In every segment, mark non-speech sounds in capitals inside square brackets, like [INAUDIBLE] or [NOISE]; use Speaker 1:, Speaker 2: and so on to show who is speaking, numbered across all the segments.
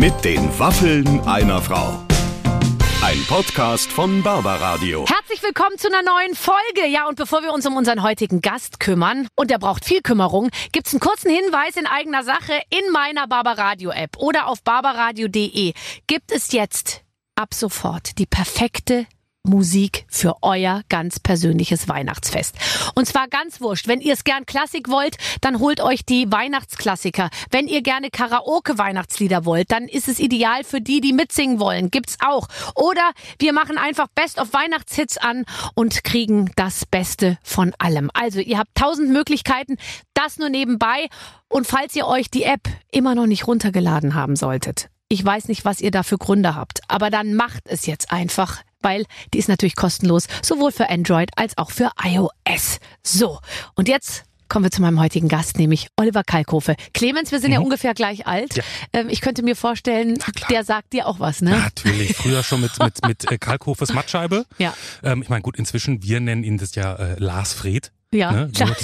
Speaker 1: Mit den Waffeln einer Frau. Ein Podcast von Barbaradio.
Speaker 2: Herzlich willkommen zu einer neuen Folge. Ja, und bevor wir uns um unseren heutigen Gast kümmern, und der braucht viel Kümmerung, gibt's einen kurzen Hinweis in eigener Sache in meiner Barbaradio App oder auf barbaradio.de gibt es jetzt ab sofort die perfekte Musik für euer ganz persönliches Weihnachtsfest. Und zwar ganz wurscht. Wenn ihr es gern Klassik wollt, dann holt euch die Weihnachtsklassiker. Wenn ihr gerne Karaoke-Weihnachtslieder wollt, dann ist es ideal für die, die mitsingen wollen. Gibt's auch. Oder wir machen einfach Best of Weihnachtshits an und kriegen das Beste von allem. Also ihr habt tausend Möglichkeiten. Das nur nebenbei. Und falls ihr euch die App immer noch nicht runtergeladen haben solltet, ich weiß nicht, was ihr da für Gründe habt, aber dann macht es jetzt einfach weil die ist natürlich kostenlos, sowohl für Android als auch für iOS. So, und jetzt kommen wir zu meinem heutigen Gast, nämlich Oliver Kalkofe. Clemens, wir sind mhm. ja ungefähr gleich alt. Ja. Ähm, ich könnte mir vorstellen, der sagt dir auch was, ne?
Speaker 3: Natürlich, früher schon mit, mit, mit äh, Kalkhofes Mattscheibe. [LAUGHS]
Speaker 2: Ja.
Speaker 3: Ähm, ich meine, gut, inzwischen, wir nennen ihn das ja äh, Lars Fred.
Speaker 2: Ja, ne? klar.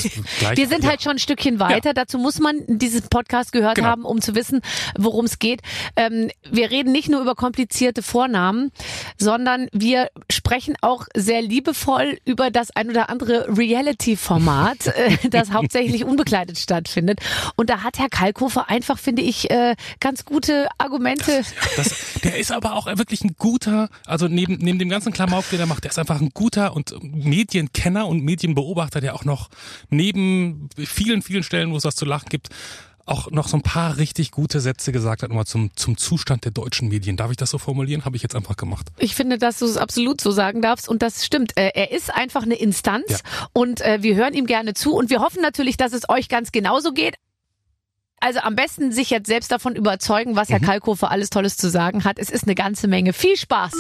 Speaker 2: Wir sind ja. halt schon ein Stückchen weiter. Ja. Dazu muss man diesen Podcast gehört genau. haben, um zu wissen, worum es geht. Ähm, wir reden nicht nur über komplizierte Vornamen, sondern wir sprechen auch sehr liebevoll über das ein oder andere Reality-Format, äh, [LAUGHS] das hauptsächlich unbekleidet stattfindet. Und da hat Herr Kalkofer einfach, finde ich, äh, ganz gute Argumente.
Speaker 3: Das, das, der ist aber auch wirklich ein guter, also neben, neben dem ganzen Klamauk, den er macht, der ist einfach ein guter und Medienkenner und Medienbeobachter, der auch noch neben vielen, vielen Stellen, wo es was zu lachen gibt, auch noch so ein paar richtig gute Sätze gesagt hat, nochmal zum, zum Zustand der deutschen Medien. Darf ich das so formulieren? Habe ich jetzt einfach gemacht.
Speaker 2: Ich finde, dass du es absolut so sagen darfst und das stimmt. Äh, er ist einfach eine Instanz ja. und äh, wir hören ihm gerne zu und wir hoffen natürlich, dass es euch ganz genauso geht. Also am besten sich jetzt selbst davon überzeugen, was Herr mhm. Kalkofer alles Tolles zu sagen hat. Es ist eine ganze Menge. Viel Spaß!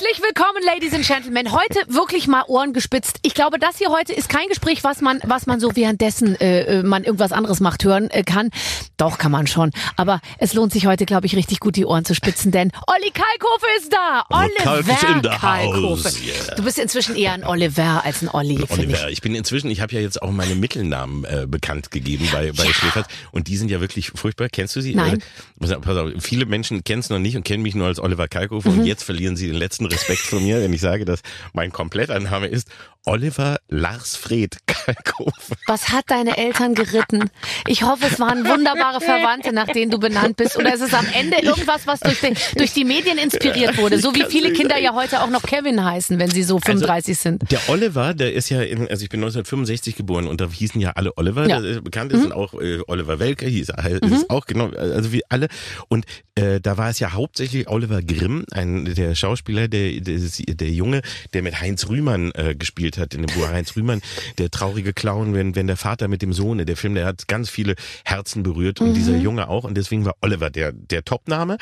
Speaker 2: Herzlich willkommen, Ladies and Gentlemen. Heute wirklich mal Ohren gespitzt. Ich glaube, das hier heute ist kein Gespräch, was man, was man so währenddessen äh, äh, man irgendwas anderes macht hören äh, kann. Doch kann man schon. Aber es lohnt sich heute, glaube ich, richtig gut die Ohren zu spitzen, denn Olli Kalkofe ist da. Oliver Kalkofe. Yeah. Du bist inzwischen eher ein Oliver als ein Olli.
Speaker 4: Oliver. Ich. ich. bin inzwischen, ich habe ja jetzt auch meine Mittelnamen äh, bekannt gegeben bei bei ja. Und die sind ja wirklich furchtbar. Kennst du sie?
Speaker 2: Nein.
Speaker 4: Pass auf, viele Menschen kennen es noch nicht und kennen mich nur als Oliver Kalkofe mhm. und jetzt verlieren sie den letzten Respekt von mir, wenn ich sage, dass mein kompletter Name ist Oliver Larsfred [LAUGHS] Kalkofe.
Speaker 2: Was hat deine Eltern geritten? Ich hoffe, es waren wunderbare Verwandte, nach denen du benannt bist. Oder ist es am Ende irgendwas, was durch die, durch die Medien inspiriert wurde? So wie viele Kinder ja heute auch noch Kevin heißen, wenn sie so 35 also, sind.
Speaker 4: Der Oliver, der ist ja, in, also ich bin 1965 geboren und da hießen ja alle Oliver. Ja. bekannt ist mhm. und auch äh, Oliver Welke hieß äh, mhm. ist auch genau, also wie alle. Und äh, da war es ja hauptsächlich Oliver Grimm, ein der Schauspieler, der der, der Junge, der mit Heinz Rühmann äh, gespielt hat in dem Buch Heinz Rühmann, der traurige Clown, wenn, wenn der Vater mit dem Sohn, der Film, der hat ganz viele Herzen berührt und mhm. dieser Junge auch und deswegen war Oliver der, der Topname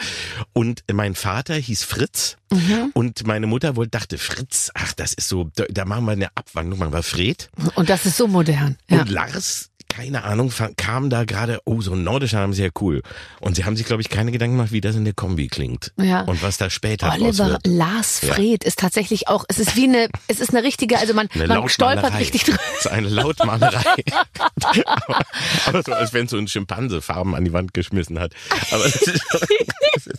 Speaker 4: und mein Vater hieß Fritz mhm. und meine Mutter wohl dachte, Fritz, ach, das ist so, da, da machen wir eine Abwandlung, machen wir Fred.
Speaker 2: Und das ist so modern.
Speaker 4: Ja. Und Lars keine Ahnung, kam da gerade, oh, so ein nordischer Name, sehr cool. Und sie haben sich, glaube ich, keine Gedanken gemacht, wie das in der Kombi klingt.
Speaker 2: Ja.
Speaker 4: Und was da später
Speaker 2: Oliver
Speaker 4: wird.
Speaker 2: Lars Fred ja. ist tatsächlich auch, es ist wie eine, es ist eine richtige, also man, eine man stolpert richtig
Speaker 4: drüber. Es [LAUGHS] ist eine Lautmalerei. aber, [LAUGHS] aber, so, als wenn so ein Schimpanse Farben an die Wand geschmissen hat. Aber das ist, [LAUGHS]
Speaker 2: ist,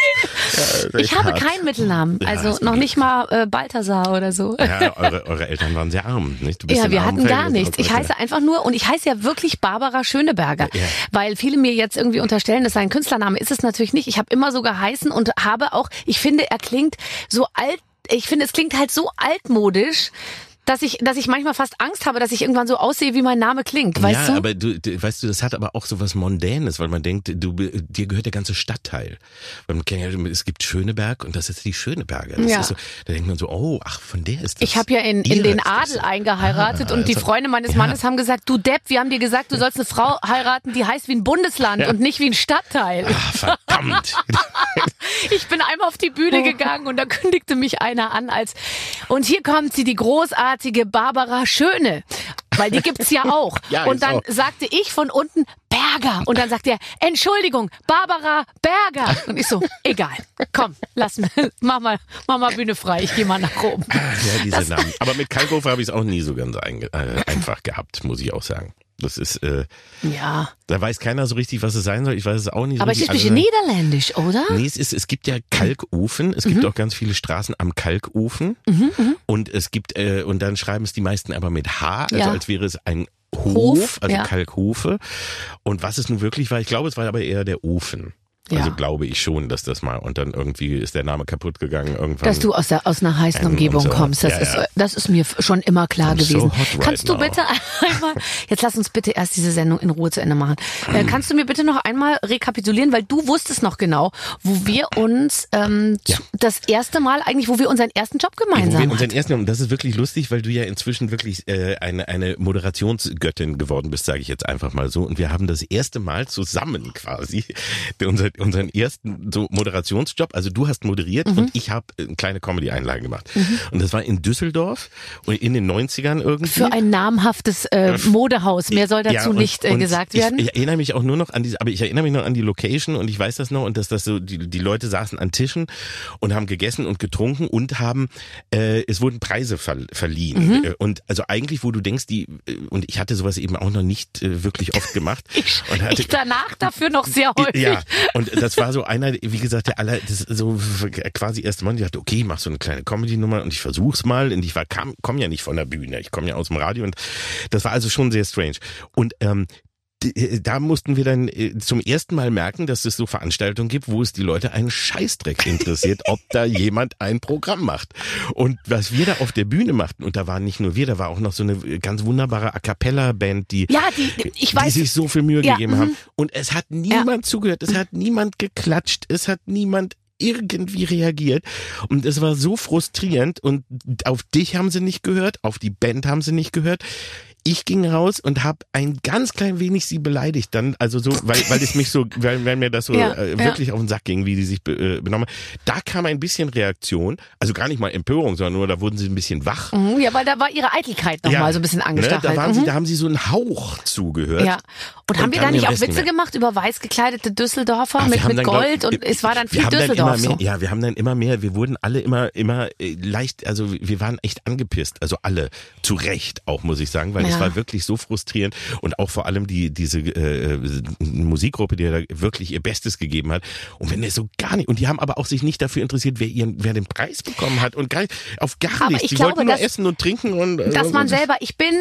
Speaker 2: ja, ich habe hart. keinen Mittelnamen, also noch nicht mal äh, Balthasar oder so.
Speaker 4: Ja, eure, eure Eltern waren sehr arm, nicht?
Speaker 2: ja, wir hatten gar nichts. Ich heiße einfach nur, und ich heiße ja wirklich Barbara Schöneberger, ja. weil viele mir jetzt irgendwie unterstellen, das sei ein Künstlername. Ist es natürlich nicht. Ich habe immer so geheißen und habe auch, ich finde, er klingt so alt ich finde, es klingt halt so altmodisch, dass ich, dass ich manchmal fast Angst habe, dass ich irgendwann so aussehe, wie mein Name klingt, weißt ja,
Speaker 4: du? aber du, du, weißt du, das hat aber auch so was Mondänes, weil man denkt, du, dir gehört der ganze Stadtteil. Weil man kennt ja, es gibt Schöneberg und das ist die Schöneberger. Das ja. so, da denkt man so, oh, ach, von der ist das.
Speaker 2: Ich habe ja in, in den Adel eingeheiratet ah, und die also, Freunde meines ja. Mannes haben gesagt, du Depp, wir haben dir gesagt, du sollst eine Frau heiraten, die heißt wie ein Bundesland ja. und nicht wie ein Stadtteil.
Speaker 4: Ach, verdammt. [LAUGHS]
Speaker 2: ich bin einmal auf die Bühne gegangen und da kündigte mich einer an als, und hier kommt sie, die großartige Barbara Schöne. Weil die gibt's ja auch. [LAUGHS] ja, und dann auch. sagte ich von unten Berger. Und dann sagt er, Entschuldigung, Barbara Berger. Und ich so, egal. Komm, lass mir, mach mal, mach mal Bühne frei. Ich gehe mal nach oben.
Speaker 4: Ja, diese das Namen. Aber mit Kalkofer habe ich es auch nie so ganz ein, äh, einfach gehabt, muss ich auch sagen. Das ist, äh,
Speaker 2: Ja.
Speaker 4: da weiß keiner so richtig, was es sein soll. Ich weiß es auch nicht.
Speaker 2: Aber
Speaker 4: so
Speaker 2: es ist ein bisschen niederländisch, oder?
Speaker 4: Nee, es ist, es gibt ja Kalkofen. Es
Speaker 2: Mhm.
Speaker 4: gibt auch ganz viele Straßen am Kalkofen. Und es gibt, äh, und dann schreiben es die meisten aber mit H, also
Speaker 2: Ja.
Speaker 4: als wäre es ein Hof,
Speaker 2: Hof,
Speaker 4: also
Speaker 2: ja.
Speaker 4: Kalkhofe. Und was es nun wirklich war, ich glaube, es war aber eher der Ofen.
Speaker 2: Ja.
Speaker 4: Also glaube ich schon, dass das mal und dann irgendwie ist der Name kaputt gegangen irgendwann.
Speaker 2: Dass du aus, der, aus einer heißen
Speaker 4: Ähm,
Speaker 2: Umgebung
Speaker 4: so.
Speaker 2: kommst, das,
Speaker 4: Ja,
Speaker 2: ist,
Speaker 4: ja.
Speaker 2: das ist mir schon immer klar
Speaker 4: I'm so
Speaker 2: gewesen.
Speaker 4: hot right
Speaker 2: kannst du
Speaker 4: now.
Speaker 2: bitte [LAUGHS] einmal, jetzt lass uns bitte erst diese Sendung in Ruhe zu Ende machen. Äh, kannst du mir bitte noch einmal rekapitulieren, weil du wusstest noch genau, wo wir uns ähm,
Speaker 4: Ja.
Speaker 2: das erste Mal eigentlich, wo wir unseren ersten Job
Speaker 4: Wo
Speaker 2: gemeinsam
Speaker 4: wir unseren
Speaker 2: hatten.
Speaker 4: ersten, und das ist wirklich lustig, weil du ja inzwischen wirklich äh, eine, eine Moderationsgöttin geworden bist, sage ich jetzt einfach mal so. Und wir haben das erste Mal zusammen quasi [LAUGHS] unseren, unseren ersten so Moderationsjob. Also du hast moderiert
Speaker 2: Mhm.
Speaker 4: und ich habe eine kleine Comedy-Einlage gemacht. Und das war in Düsseldorf und in den 90ern irgendwie.
Speaker 2: Für ein namhaftes äh, Modehaus. Mehr soll dazu
Speaker 4: Ja, und-
Speaker 2: nicht äh, gesagt werden.
Speaker 4: Ich, ich erinnere mich auch nur noch an diese, aber ich erinnere mich noch an die Location und ich weiß das noch und dass das so, die, die Leute saßen an Tischen und haben gegessen und getrunken und haben, äh, es wurden Preise ver, verliehen.
Speaker 2: Mhm.
Speaker 4: Äh, Und also eigentlich, wo du denkst, die, äh, und ich hatte sowas eben auch noch nicht äh, wirklich oft gemacht. [LAUGHS]
Speaker 2: ich,
Speaker 4: und hatte,
Speaker 2: ich danach dafür noch sehr häufig.
Speaker 4: ja, und das war so einer, wie gesagt, der aller, das so quasi erste Mal, ich dachte, okay, ich mach so eine kleine Comedy-Nummer und ich versuch's mal. Und ich war, kam, komm ja nicht von der Bühne, ich komme ja aus dem Radio und das war also schon sehr strange. Und ähm, da mussten wir dann äh, zum ersten Mal merken, dass es so Veranstaltungen gibt, wo es die Leute einen Scheißdreck interessiert, ob da jemand ein Programm macht. Und was wir da auf der Bühne machten, und da waren nicht nur wir, da war auch noch so eine ganz wunderbare A Cappella-Band, die
Speaker 2: Ja, die, ich weiß,
Speaker 4: die sich so viel Mühe
Speaker 2: Ja,
Speaker 4: gegeben
Speaker 2: mhm.
Speaker 4: haben. Und es hat niemand zugehört, es hat niemand geklatscht, es hat niemand irgendwie reagiert. Und es war so frustrierend und auf dich haben sie nicht gehört, auf die Band haben sie nicht gehört. Ich ging raus und habe ein ganz klein wenig sie beleidigt dann, also so, weil, weil es mich so, weil, weil mir das so
Speaker 2: Ja,
Speaker 4: äh,
Speaker 2: ja.
Speaker 4: wirklich auf den Sack ging, wie die sich äh, benommen. Da kam ein bisschen Reaktion, also gar nicht mal Empörung, sondern nur, da wurden sie ein bisschen wach.
Speaker 2: Mhm, ja, weil da war ihre Eitelkeit noch mal so ein bisschen
Speaker 4: ne,
Speaker 2: angestachelt.
Speaker 4: da, waren
Speaker 2: Mhm.
Speaker 4: sie, da haben sie so einen Hauch zugehört.
Speaker 2: Ja. Und, haben wir da
Speaker 4: dann
Speaker 2: nicht auch Witze
Speaker 4: mehr.
Speaker 2: gemacht über weiß gekleidete Düsseldorfer
Speaker 4: Ach,
Speaker 2: mit, mit
Speaker 4: dann, glaub-
Speaker 2: Gold und es war dann viel
Speaker 4: haben dann
Speaker 2: Düsseldorf
Speaker 4: immer
Speaker 2: so.
Speaker 4: mehr, Ja, wir haben dann immer mehr, wir wurden alle immer, immer äh, leicht, also wir waren echt angepisst, also alle, zu Recht auch, muss ich sagen, weil es
Speaker 2: Ja.
Speaker 4: war wirklich so frustrierend. Und auch vor allem die, diese äh, Musikgruppe, die da wirklich ihr Bestes gegeben hat. Und wenn es so gar nicht, und die haben aber auch sich nicht dafür interessiert, wer ihren, wer den Preis bekommen hat und gar nicht, auf gar
Speaker 2: Aber
Speaker 4: nichts,
Speaker 2: ich
Speaker 4: die
Speaker 2: glaube,
Speaker 4: wollten nur
Speaker 2: dass-
Speaker 4: essen und trinken und äh,
Speaker 2: Dass man selber, ich bin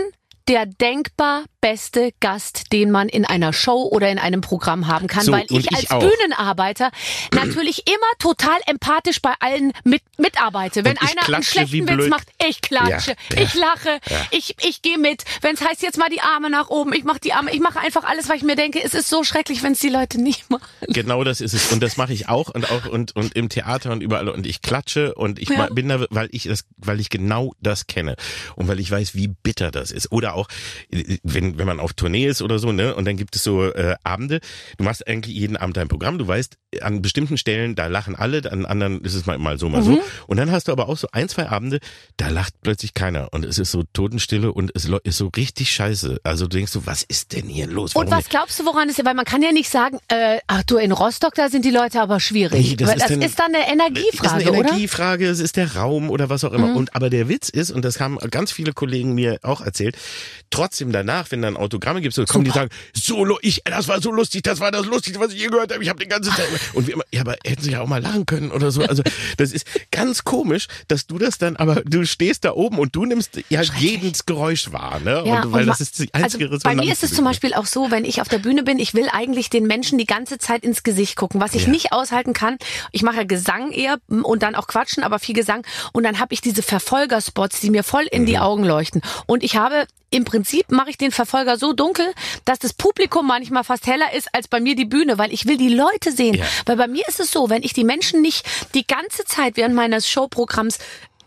Speaker 2: der denkbar beste Gast, den man in einer Show oder in einem Programm haben kann,
Speaker 4: So,
Speaker 2: weil ich
Speaker 4: ich
Speaker 2: als
Speaker 4: auch.
Speaker 2: Bühnenarbeiter [CLEARS THROAT] natürlich immer total empathisch bei allen mit, mitarbeite. Wenn einer einen schlechten Witz macht, ich klatsche,
Speaker 4: Ja, ja.
Speaker 2: ich lache, ich, ich gehe mit. Wenn es heißt, jetzt mal die Arme nach oben, ich mache die Arme, ich mache einfach alles, weil ich mir denke, es ist so schrecklich, wenn es die Leute nicht [LAUGHS] machen.
Speaker 4: Genau das ist es. Und das mache ich auch und auch und, und im Theater und überall. Und ich klatsche und ich
Speaker 2: Ja.
Speaker 4: bin da, weil ich das, weil ich genau das kenne. Und weil ich weiß, wie bitter das ist. Oder auch, äh, wenn, wenn man auf Tournee ist oder so, ne, und dann gibt es so äh, Abende, du machst eigentlich jeden Abend dein Programm, du weißt, an bestimmten Stellen, da lachen alle, an anderen ist es mal, mal so, mal
Speaker 2: Mhm.
Speaker 4: so. Und dann hast du aber auch so ein, zwei Abende, da lacht plötzlich keiner. Und es ist so Totenstille und es ist so richtig scheiße. Also du denkst so, was ist denn hier los?
Speaker 2: Und
Speaker 4: Warum
Speaker 2: was glaubst du, woran es ist? Weil man kann ja nicht sagen, äh, ach du, in Rostock, da sind die Leute aber schwierig.
Speaker 4: Nee, das ist
Speaker 2: das
Speaker 4: dann-
Speaker 2: ist dann eine Energiefrage,
Speaker 4: ist eine
Speaker 2: oder? Mhm.
Speaker 4: Energiefrage, es ist der Raum oder was auch immer. Und aber der Witz ist, und das haben ganz viele Kollegen mir auch erzählt, trotzdem danach, wenn dann Autogramme gibt, so kommen die sagen, so ich, das war so lustig, das war das Lustigste, was ich je gehört habe. Ich habe den ganzen Tag und wir immer, ja, aber hätten sie ja auch mal lachen können oder so. Also das ist ganz komisch, dass du das dann, aber du stehst da oben und du nimmst ja jedes Geräusch wahr, ne?
Speaker 2: Ja,
Speaker 4: und, weil
Speaker 2: und
Speaker 4: das ist die
Speaker 2: also
Speaker 4: einzige
Speaker 2: bei
Speaker 4: Resonanz.
Speaker 2: mir ist es zum Beispiel auch so, wenn ich auf der Bühne bin, ich will eigentlich den Menschen die ganze Zeit ins Gesicht gucken, was ich
Speaker 4: Ja.
Speaker 2: nicht aushalten kann. Ich mache ja Gesang eher und dann auch Quatschen, aber viel Gesang. Und dann habe ich diese Verfolgerspots, die mir voll in
Speaker 4: Mhm.
Speaker 2: die Augen leuchten. Und ich habe im Prinzip mache ich den Verfolger so dunkel, dass das Publikum manchmal fast heller ist als bei mir die Bühne, weil ich will die Leute sehen.
Speaker 4: Ja.
Speaker 2: Weil bei mir ist es so, wenn ich die Menschen nicht die ganze Zeit während meines Showprogramms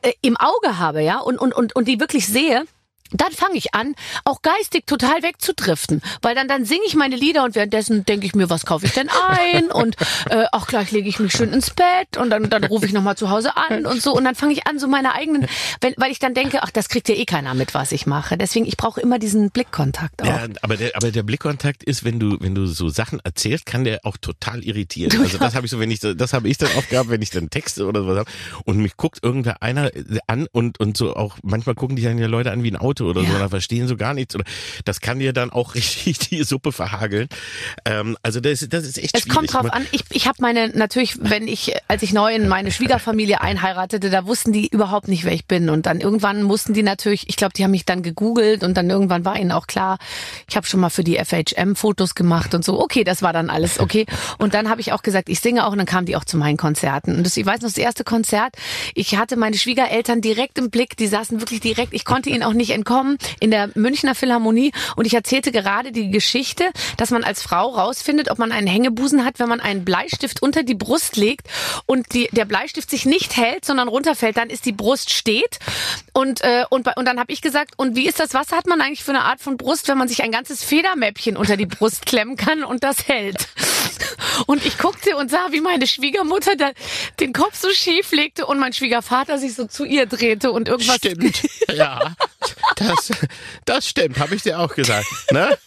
Speaker 2: äh, im Auge habe, ja, und, und, und, und die wirklich sehe, dann fange ich an, auch geistig total wegzudriften. Weil dann, dann singe ich meine Lieder und währenddessen denke ich mir, was kaufe ich denn ein? [LAUGHS] Und äh, auch gleich lege ich mich schön ins Bett und dann, dann rufe ich nochmal zu Hause an [LAUGHS] und so. Und dann fange ich an, so meine eigenen, wenn, weil ich dann denke, ach, das kriegt ja eh keiner mit, was ich mache. Deswegen, ich brauche immer diesen Blickkontakt auch.
Speaker 4: Ja, aber der, aber der Blickkontakt ist, wenn du, wenn du so Sachen erzählst, kann der auch total irritieren. Also [LAUGHS] das habe ich so, wenn ich das habe ich dann oft gehabt, wenn ich dann Texte oder sowas habe und mich guckt irgendwer einer an und und so auch manchmal gucken die dann ja Leute an wie ein Auto Worte oder so, da verstehen so gar nichts. Oder das kann dir dann auch [LAUGHS] richtig die Suppe verhageln. Ähm, also das, das ist echt
Speaker 2: Es
Speaker 4: schwierig.
Speaker 2: kommt drauf an. Ich, ich habe meine, natürlich, wenn ich, als ich neu in meine Schwiegerfamilie einheiratete, da wussten die überhaupt nicht, wer ich bin. Und dann irgendwann mussten die natürlich, ich glaube, die haben mich dann gegoogelt und dann irgendwann war ihnen auch klar, ich habe schon mal für die FHM Fotos gemacht und so. Okay, das war dann alles okay. Und dann habe ich auch gesagt, ich singe auch und dann kamen die auch zu meinen Konzerten. Und das, ich weiß noch, das erste Konzert, ich hatte meine Schwiegereltern direkt im Blick, die saßen wirklich direkt, ich konnte ihnen auch nicht entkommen, in der Münchner Philharmonie und ich erzählte gerade die Geschichte, dass man als Frau rausfindet, ob man einen Hängebusen hat, wenn man einen Bleistift unter die Brust legt und die, der Bleistift sich nicht hält, sondern runterfällt, dann ist die Brust steht und, äh, und, bei- und dann habe ich gesagt, und wie ist das, was hat man eigentlich für eine Art von Brust, wenn man sich ein ganzes Federmäppchen unter die Brust klemmen kann und das hält? Und ich guckte und sah, wie meine Schwiegermutter da den Kopf so schief legte und mein Schwiegervater sich so zu ihr drehte und irgendwas.
Speaker 4: Stimmt. Ja, [LAUGHS] das, das stimmt, habe ich dir auch gesagt. Ne?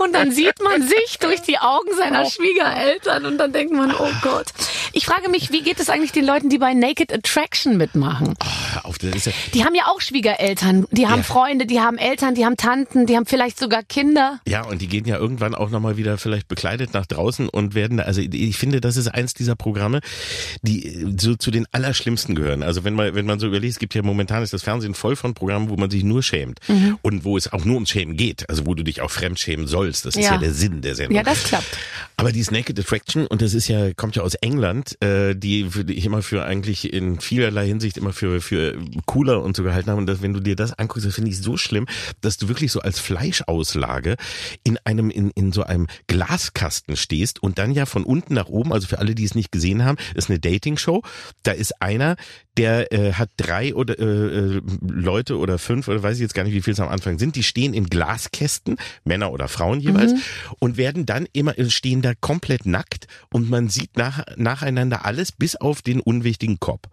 Speaker 2: Und dann sieht man sich durch die Augen seiner Schwiegereltern und dann denkt man, oh Gott. Ich frage mich, wie geht es eigentlich den Leuten, die bei Naked Attraction mitmachen?
Speaker 4: Auf, ja,
Speaker 2: Die haben ja auch Schwiegereltern, die haben
Speaker 4: Ja.
Speaker 2: Freunde, die haben Eltern, die haben Tanten, die haben vielleicht sogar Kinder.
Speaker 4: Ja, und die gehen ja irgendwann auch nochmal wieder vielleicht bekleidet nach draußen und werden da, also ich finde, das ist eins dieser Programme, die äh, so zu den allerschlimmsten gehören. Also wenn man, wenn man so überlegt, es gibt ja momentan ist das Fernsehen voll von Programmen, wo man sich nur schämt
Speaker 2: Mhm.
Speaker 4: und wo es auch nur ums Schämen geht, also wo du dich auch fremd schämen sollst. Das ist ja,
Speaker 2: Ja.
Speaker 4: der Sinn der Sendung.
Speaker 2: Ja, das klappt.
Speaker 4: Aber die Naked Attraction, und das ist ja, kommt ja aus England, äh, die, die ich immer für eigentlich in vielerlei Hinsicht immer für, für cooler und so gehalten habe. Und das, wenn du dir das anguckst, das finde ich so schlimm, dass du wirklich so als Fleischauslage in einem, in, in so einem Glaskasten stehst und dann ja von unten nach oben, also für alle, die es nicht gesehen haben, ist eine Dating-Show. Da ist einer, der äh, hat drei oder äh, äh, Leute oder fünf oder weiß ich jetzt gar nicht, wie viel es am Anfang sind, die stehen in Glaskästen, Männer oder Frauen jeweils, und werden dann immer, äh, stehen da komplett nackt und man sieht nach, nacheinander alles bis auf den unwichtigen Kopf.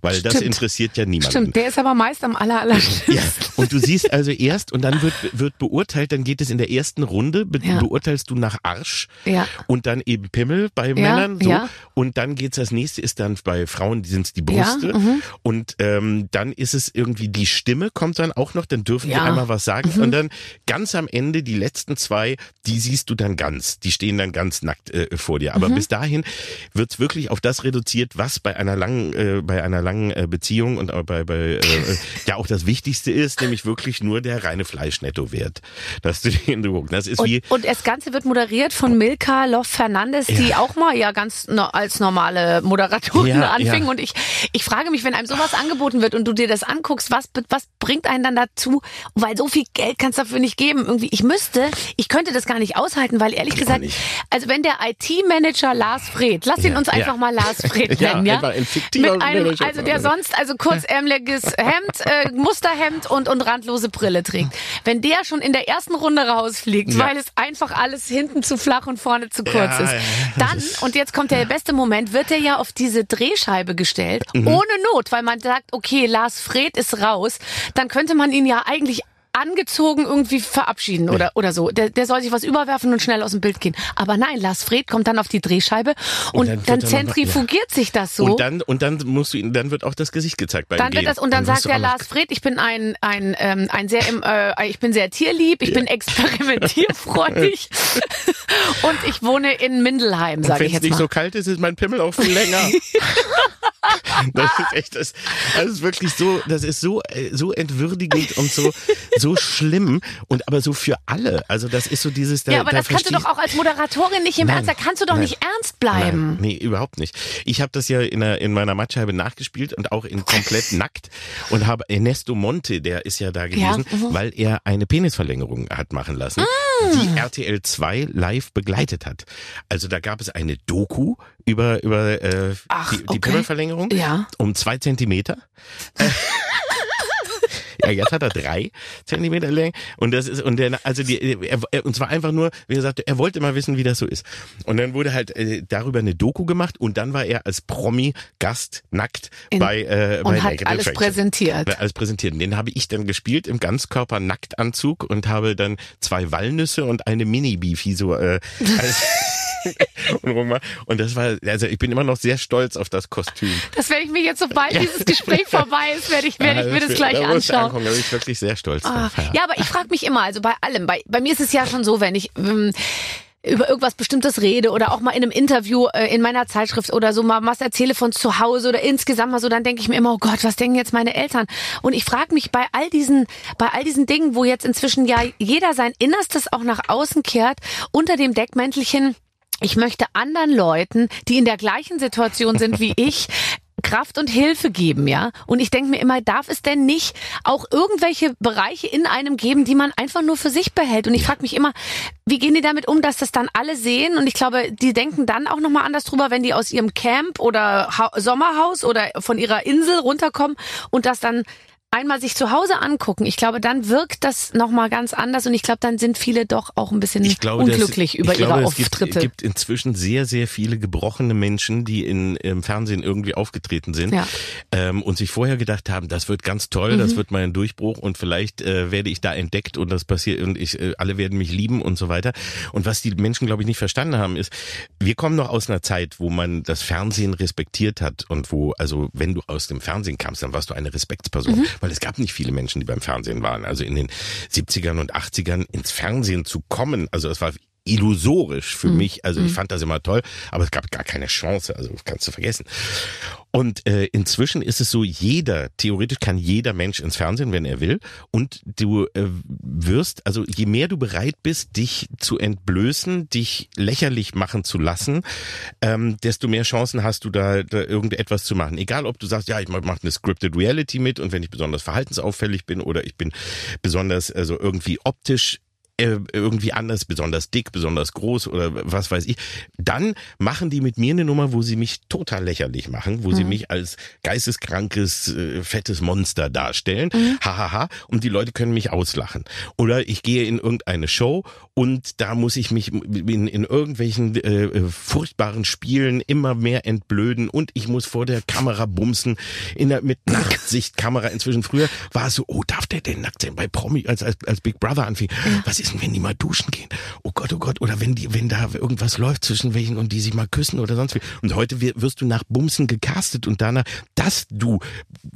Speaker 4: Weil das
Speaker 2: Stimmt.
Speaker 4: interessiert ja niemanden.
Speaker 2: Stimmt, der ist aber meist am aller, aller
Speaker 4: Ja, und du siehst also erst und dann wird, wird beurteilt, dann geht es in der ersten Runde, be
Speaker 2: Ja.
Speaker 4: beurteilst du nach Arsch
Speaker 2: Ja.
Speaker 4: und dann eben Pimmel bei Männern so
Speaker 2: ja.
Speaker 4: und dann geht's das nächste ist dann bei Frauen, die sind's die Brüste
Speaker 2: Ja, mhm.
Speaker 4: und ähm, dann ist es irgendwie die Stimme kommt dann auch noch, dann dürfen die
Speaker 2: Ja. Mhm.
Speaker 4: einmal was sagen und dann ganz am Ende die letzten zwei, die siehst du dann ganz, die stehen dann ganz nackt äh, vor dir,
Speaker 2: Mhm.
Speaker 4: aber bis dahin wird's wirklich auf das reduziert, was bei einer langen äh, bei einer langen äh, Beziehung und bei, bei äh, ja auch das Wichtigste ist, nämlich wirklich nur der reine Fleischnettowert, dass du den du das ist wie
Speaker 2: Und, und das Ganze wird moderiert von Milka Love Fernandes, die
Speaker 4: Ja.
Speaker 2: auch mal ja ganz no, als normale Moderatorin
Speaker 4: Ja,
Speaker 2: anfing.
Speaker 4: ja.
Speaker 2: Und ich, ich frage mich, wenn einem sowas angeboten wird und du dir das anguckst, was, was bringt einen dann dazu? Weil so viel Geld kannst du dafür nicht geben. Irgendwie, ich müsste, ich könnte das gar nicht aushalten, weil ehrlich
Speaker 4: Ich
Speaker 2: gesagt, also wenn der IT-Manager Lars Fred, lass ihn uns einfach mal Lars Fred [LAUGHS] nennen, ja?
Speaker 4: ein fiktiver
Speaker 2: Mit einem,
Speaker 4: Manager.
Speaker 2: also der sonst also kurzärmeliges Hemd, äh, Musterhemd und, und randlose Brille trägt. Wenn der schon in der ersten Runde rausfliegt,
Speaker 4: Ja.
Speaker 2: weil es einfach alles hinten zu flach und vorne zu kurz
Speaker 4: Ja,
Speaker 2: ist,
Speaker 4: ja,
Speaker 2: dann, und jetzt kommt der beste Moment, wird er ja auf diese Drehscheibe gestellt,
Speaker 4: Mhm.
Speaker 2: ohne Not, weil man sagt, okay, Lars Fred ist raus, dann könnte man ihn ja eigentlich angezogen irgendwie verabschieden oder, oder so. Der, der soll sich was überwerfen und schnell aus dem Bild gehen. Aber nein, Lars Fred kommt dann auf die Drehscheibe und,
Speaker 4: Und dann
Speaker 2: dann,
Speaker 4: er noch
Speaker 2: zentrifugiert sich das so.
Speaker 4: und dann und dann musst du ihn dann wird auch das Gesicht gezeigt beim
Speaker 2: Dann
Speaker 4: Gehen.
Speaker 2: wird das und dann,
Speaker 4: wirst
Speaker 2: sagt der Lars Fred, ich bin ein ein ähm, ein sehr äh, ich bin sehr tierlieb, ich bin experimentierfreudig [LAUGHS] [LAUGHS] und ich wohne in Mindelheim, sage
Speaker 4: wenn
Speaker 2: ich
Speaker 4: es
Speaker 2: jetzt
Speaker 4: nicht
Speaker 2: mal.
Speaker 4: so kalt ist, ist mein Pimmel auch viel länger. [LAUGHS] Das ist echt, das, das ist wirklich so, das ist so, äh, so entwürdigend und so, so schlimm und aber so für alle. Also das ist so dieses, da,
Speaker 2: ja, aber
Speaker 4: da
Speaker 2: das kannst du doch auch als Moderatorin nicht im
Speaker 4: Nein,
Speaker 2: Ernst, da kannst du doch
Speaker 4: nein,
Speaker 2: nicht ernst bleiben.
Speaker 4: Nein, nee, überhaupt nicht. Ich habe das ja in, einer, in meiner Mattscheibe nachgespielt und auch in komplett [LAUGHS] nackt und habe Ernesto Monte, der ist ja da gewesen,
Speaker 2: Ja, mhm.
Speaker 4: weil er eine Penisverlängerung hat machen lassen,
Speaker 2: Ah.
Speaker 4: die RTL 2 live begleitet hat. Also da gab es eine Doku über über äh,
Speaker 2: Ach,
Speaker 4: die, die
Speaker 2: okay.
Speaker 4: Pimmelverlängerung
Speaker 2: Ja.
Speaker 4: um zwei Zentimeter. [LAUGHS] Ja, jetzt hat er drei Zentimeter Länge und das ist und der also die er, er, und zwar einfach nur, wie gesagt, er wollte mal wissen, wie das so ist. Und dann wurde halt äh, darüber eine Doku gemacht und dann war er als Promi Gast nackt
Speaker 2: In-
Speaker 4: bei äh,
Speaker 2: Und
Speaker 4: bei
Speaker 2: hat
Speaker 4: Naked
Speaker 2: alles
Speaker 4: Attraction.
Speaker 2: präsentiert.
Speaker 4: Alles präsentiert. Und Den habe ich dann gespielt im Ganzkörper Nacktanzug und habe dann zwei Walnüsse und eine Mini Beefy so äh, als [LAUGHS] [LAUGHS] und das war, also ich bin immer noch sehr stolz auf das Kostüm.
Speaker 2: Das werde ich mir jetzt, sobald dieses Gespräch vorbei ist, werde ich, werde ich mir das gleich
Speaker 4: da
Speaker 2: anschauen.
Speaker 4: Da bin ich wirklich sehr stolz
Speaker 2: Ah,
Speaker 4: drauf.
Speaker 2: ja, aber ich frage mich immer, also bei allem, bei, bei mir ist es ja schon so, wenn ich ähm, über irgendwas Bestimmtes rede oder auch mal in einem Interview äh, in meiner Zeitschrift oder so mal was erzähle von zu Hause oder insgesamt mal so, dann denke ich mir immer, oh Gott, was denken jetzt meine Eltern? Und ich frage mich bei all diesen, bei all diesen Dingen, wo jetzt inzwischen ja jeder sein Innerstes auch nach außen kehrt, unter dem Deckmäntelchen, ich möchte anderen Leuten, die in der gleichen Situation sind wie ich, Kraft und Hilfe geben, ja. Und ich denke mir immer, darf es denn nicht auch irgendwelche Bereiche in einem geben, die man einfach nur für sich behält? Und ich frage mich immer, wie gehen die damit um, dass das dann alle sehen? Und ich glaube, die denken dann auch nochmal anders drüber, wenn die aus ihrem Camp oder ha Sommerhaus oder von ihrer Insel runterkommen und das dann einmal sich zu Hause angucken. Ich glaube, dann wirkt das nochmal ganz anders und ich glaube, dann sind viele doch auch ein bisschen
Speaker 4: glaube,
Speaker 2: unglücklich
Speaker 4: dass,
Speaker 2: über
Speaker 4: ich glaube,
Speaker 2: ihre
Speaker 4: es gibt,
Speaker 2: Auftritte.
Speaker 4: gibt inzwischen sehr, sehr viele gebrochene Menschen, die in, im Fernsehen irgendwie aufgetreten sind
Speaker 2: Ja. Mhm.
Speaker 4: ähm, und sich vorher gedacht haben, das wird ganz toll, das wird mein Durchbruch und vielleicht äh, werde ich da entdeckt und das passiert und ich äh, alle werden mich lieben und so weiter. Und was die Menschen, glaube ich, nicht verstanden haben, ist, wir kommen noch aus einer Zeit, wo man das Fernsehen respektiert hat und wo, also wenn du aus dem Fernsehen kamst, dann warst du eine Respektsperson,
Speaker 2: Mhm.
Speaker 4: Weil es gab nicht viele Menschen, die beim Fernsehen waren. Also in den 70ern und 80ern ins Fernsehen zu kommen, also es war illusorisch für mich. Also ich fand das immer toll, aber es gab gar keine Chance. Also kannst du vergessen. Und äh, inzwischen ist es so, jeder, theoretisch kann jeder Mensch ins Fernsehen, wenn er will. Und du äh, wirst, also je mehr du bereit bist, dich zu entblößen, dich lächerlich machen zu lassen, ähm, desto mehr Chancen hast du da, da irgendetwas zu machen. Egal, ob du sagst, ja, ich mache eine Scripted Reality mit und wenn ich besonders verhaltensauffällig bin oder ich bin besonders also irgendwie optisch äh, irgendwie anders, besonders dick, besonders groß oder was weiß ich, dann machen die mit mir eine Nummer, wo sie mich total lächerlich machen, wo sie mich als geisteskrankes, äh, fettes Monster darstellen. Hahaha. Und die Leute können mich auslachen. Oder ich gehe in irgendeine Show und da muss ich mich in, in irgendwelchen äh, äh, furchtbaren Spielen immer mehr entblöden und ich muss vor der Kamera bumsen in der, mit Nachtsichtkamera. Inzwischen früher war es so, oh, darf der denn nackt sein? Bei Promi, als, als, als Big Brother anfing. Was ist denn, wenn die mal duschen gehen? Oh Gott, oh Gott. Oder wenn die, wenn da irgendwas läuft zwischen welchen und die sich mal küssen oder sonst wie. Und heute wir- wirst du nach Bumsen gecastet und danach, dass du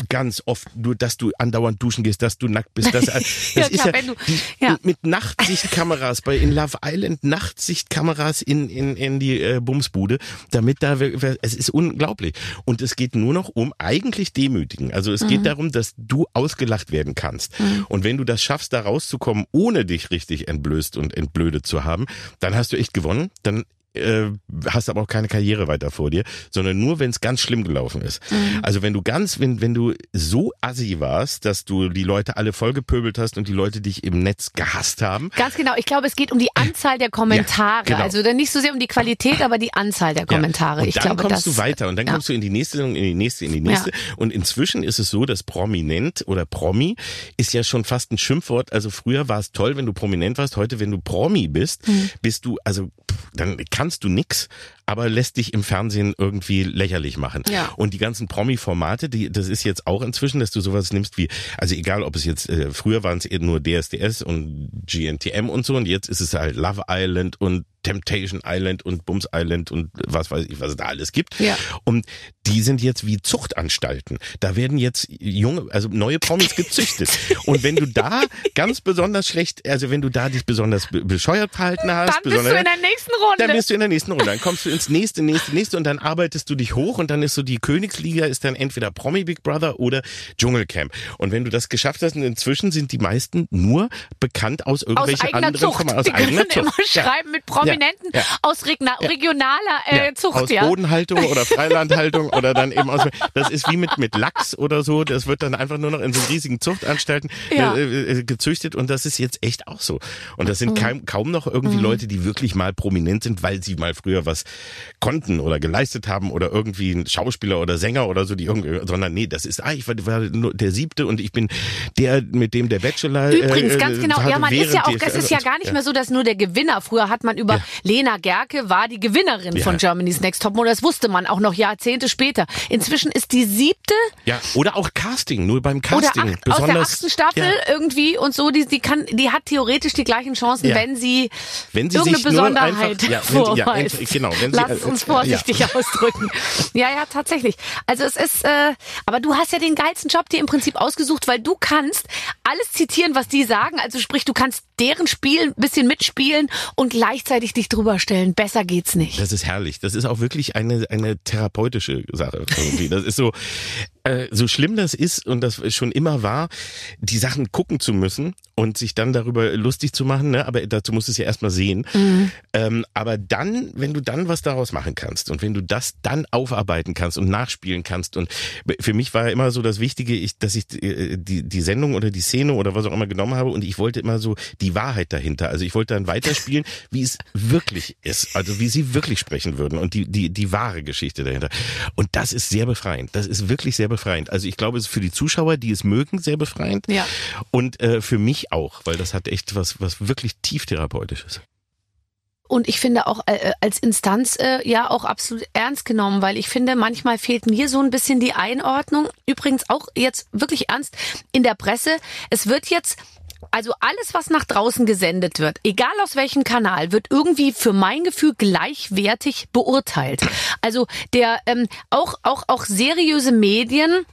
Speaker 4: ganz oft, nur, dass du andauernd duschen gehst, dass du nackt bist. [LAUGHS] Das, das
Speaker 2: Ja,
Speaker 4: ist
Speaker 2: klar,
Speaker 4: ja,
Speaker 2: wenn du- ja.
Speaker 4: mit Nachtsichtkameras bei in Love Island Nachtsichtkameras in in in die äh, Bumsbude, damit da es ist unglaublich und es geht nur noch um eigentlich demütigen. Also es
Speaker 2: Mhm.
Speaker 4: geht darum, dass du ausgelacht werden kannst und wenn du das schaffst, da rauszukommen, ohne dich richtig entblößt und entblödet zu haben, dann hast du echt gewonnen. Dann äh, hast aber auch keine Karriere weiter vor dir, sondern nur, wenn es ganz schlimm gelaufen ist.
Speaker 2: Mhm.
Speaker 4: Also wenn du ganz, wenn, wenn du so assi warst, dass du die Leute alle vollgepöbelt hast und die Leute dich im Netz gehasst haben,
Speaker 2: Ganz genau. Ich glaube, es geht um die Anzahl der Kommentare.
Speaker 4: genau.
Speaker 2: Also dann nicht so sehr um die Qualität, aber die Anzahl der Kommentare.
Speaker 4: Ja. Und
Speaker 2: ich
Speaker 4: dann
Speaker 2: glaube,
Speaker 4: kommst
Speaker 2: das,
Speaker 4: du weiter und dann
Speaker 2: ja.
Speaker 4: kommst du in die nächste in die nächste, in die nächste. Und inzwischen ist es so, dass prominent oder Promi ist ja schon fast ein Schimpfwort. Also früher war es toll, wenn du prominent warst. Heute, wenn du Promi bist,
Speaker 2: Mhm.
Speaker 4: bist du, also dann kannst du nix, aber lässt dich im Fernsehen irgendwie lächerlich machen.
Speaker 2: Ja.
Speaker 4: Und die ganzen Promi-Formate, die, das ist jetzt auch inzwischen, dass du sowas nimmst wie, also egal, ob es jetzt, äh, früher waren es eher nur DSDS und GNTM und so und jetzt ist es halt Love Island und Temptation Island und Bums Island und was weiß ich, was es da alles gibt.
Speaker 2: Ja.
Speaker 4: Und die sind jetzt wie Zuchtanstalten. Da werden jetzt junge, also neue Promis gezüchtet. [LAUGHS] und wenn du da ganz besonders schlecht, also wenn du da dich besonders be bescheuert verhalten hast,
Speaker 2: Dann bist du in der nächsten Runde.
Speaker 4: dann bist du in der nächsten Runde. Dann kommst du ins nächste, nächste, nächste und dann arbeitest du dich hoch und dann ist so die Königsliga ist dann entweder Promi Big Brother oder Dschungelcamp. Und wenn du das geschafft hast, und inzwischen sind die meisten nur bekannt aus
Speaker 2: aus
Speaker 4: irgendwelchen
Speaker 2: eigener
Speaker 4: anderen
Speaker 2: Zucht.
Speaker 4: Aus
Speaker 2: Die
Speaker 4: eigener
Speaker 2: können immer
Speaker 4: Zucht. Ja.
Speaker 2: schreiben mit Prominenten
Speaker 4: Ja. Ja.
Speaker 2: aus regna- regionaler äh,
Speaker 4: Ja,
Speaker 2: Zucht.
Speaker 4: aus. Bodenhaltung oder [LAUGHS] Freilandhaltung oder dann eben aus. Das ist wie mit mit Lachs oder so. Das wird dann einfach nur noch in so riesigen Zuchtanstalten
Speaker 2: Ja.
Speaker 4: äh, äh, gezüchtet und das ist jetzt echt auch so. Und das sind
Speaker 2: Mhm.
Speaker 4: kaum, kaum noch irgendwie Leute, die wirklich mal prominent sind, weil sie mal früher was konnten oder geleistet haben oder irgendwie ein Schauspieler oder Sänger oder so, die irgendwie, sondern nee, das ist, ah, ich war, war nur der siebte und ich bin der, mit dem der Bachelor.
Speaker 2: Übrigens,
Speaker 4: äh,
Speaker 2: ganz genau.
Speaker 4: hatte
Speaker 2: Ja, man ist ja auch, es ist ja gar nicht mehr so, dass nur der Gewinner. Früher hat man über ja. Lena Gerke war die Gewinnerin ja. von Germany's Next Topmodel. Das wusste man auch noch Jahrzehnte später. Inzwischen ist die siebte.
Speaker 4: Ja, oder auch Casting, nur beim Casting.
Speaker 2: Oder acht, besonders, aus der achten Staffel ja. irgendwie und so. Die, die, kann, die hat theoretisch die gleichen Chancen, wenn sie,
Speaker 4: wenn sie
Speaker 2: irgendeine Besonderheit einfach, vorweist.
Speaker 4: Ja, genau, wenn
Speaker 2: sie, Lass uns vorsichtig ausdrücken. Ja, ja, tatsächlich. Also es ist, äh, aber du hast ja den geilsten Job dir im Prinzip ausgesucht, weil du kannst alles zitieren, was die sagen. Also sprich, du kannst deren Spiel ein bisschen mitspielen und gleichzeitig dich drüber stellen. Besser geht's nicht.
Speaker 4: Das ist herrlich. Das ist auch wirklich eine, eine therapeutische Sache. Irgendwie. Das ist so, äh, so schlimm das ist und das schon immer war, die Sachen gucken zu müssen und sich dann darüber lustig zu machen, ne? aber dazu musst du es ja erstmal sehen. Mhm. Ähm, aber dann, wenn du dann was daraus machen kannst und wenn du das dann aufarbeiten kannst und nachspielen kannst und für mich war immer so das Wichtige, ich, dass ich äh, die, die Sendung oder die Szene oder was auch immer genommen habe und ich wollte immer so die Wahrheit dahinter. Also ich wollte dann weiterspielen, [LAUGHS] wie es wirklich ist, also wie sie wirklich sprechen würden und die, die, die wahre Geschichte dahinter. Und das ist sehr befreiend. Das ist wirklich sehr befreiend. Also ich glaube, es ist für die Zuschauer, die es mögen, sehr befreiend.
Speaker 2: Ja.
Speaker 4: Und äh, für mich auch, weil das hat echt was, was wirklich tief therapeutisches
Speaker 2: und ich finde auch äh, als Instanz äh, ja auch absolut ernst genommen, weil ich finde, manchmal fehlt mir so ein bisschen die Einordnung. Übrigens auch jetzt wirklich ernst in der Presse. Es wird jetzt also alles, was nach draußen gesendet wird, egal aus welchem Kanal, wird irgendwie für mein Gefühl gleichwertig beurteilt. Also der ähm, auch auch auch seriöse Medien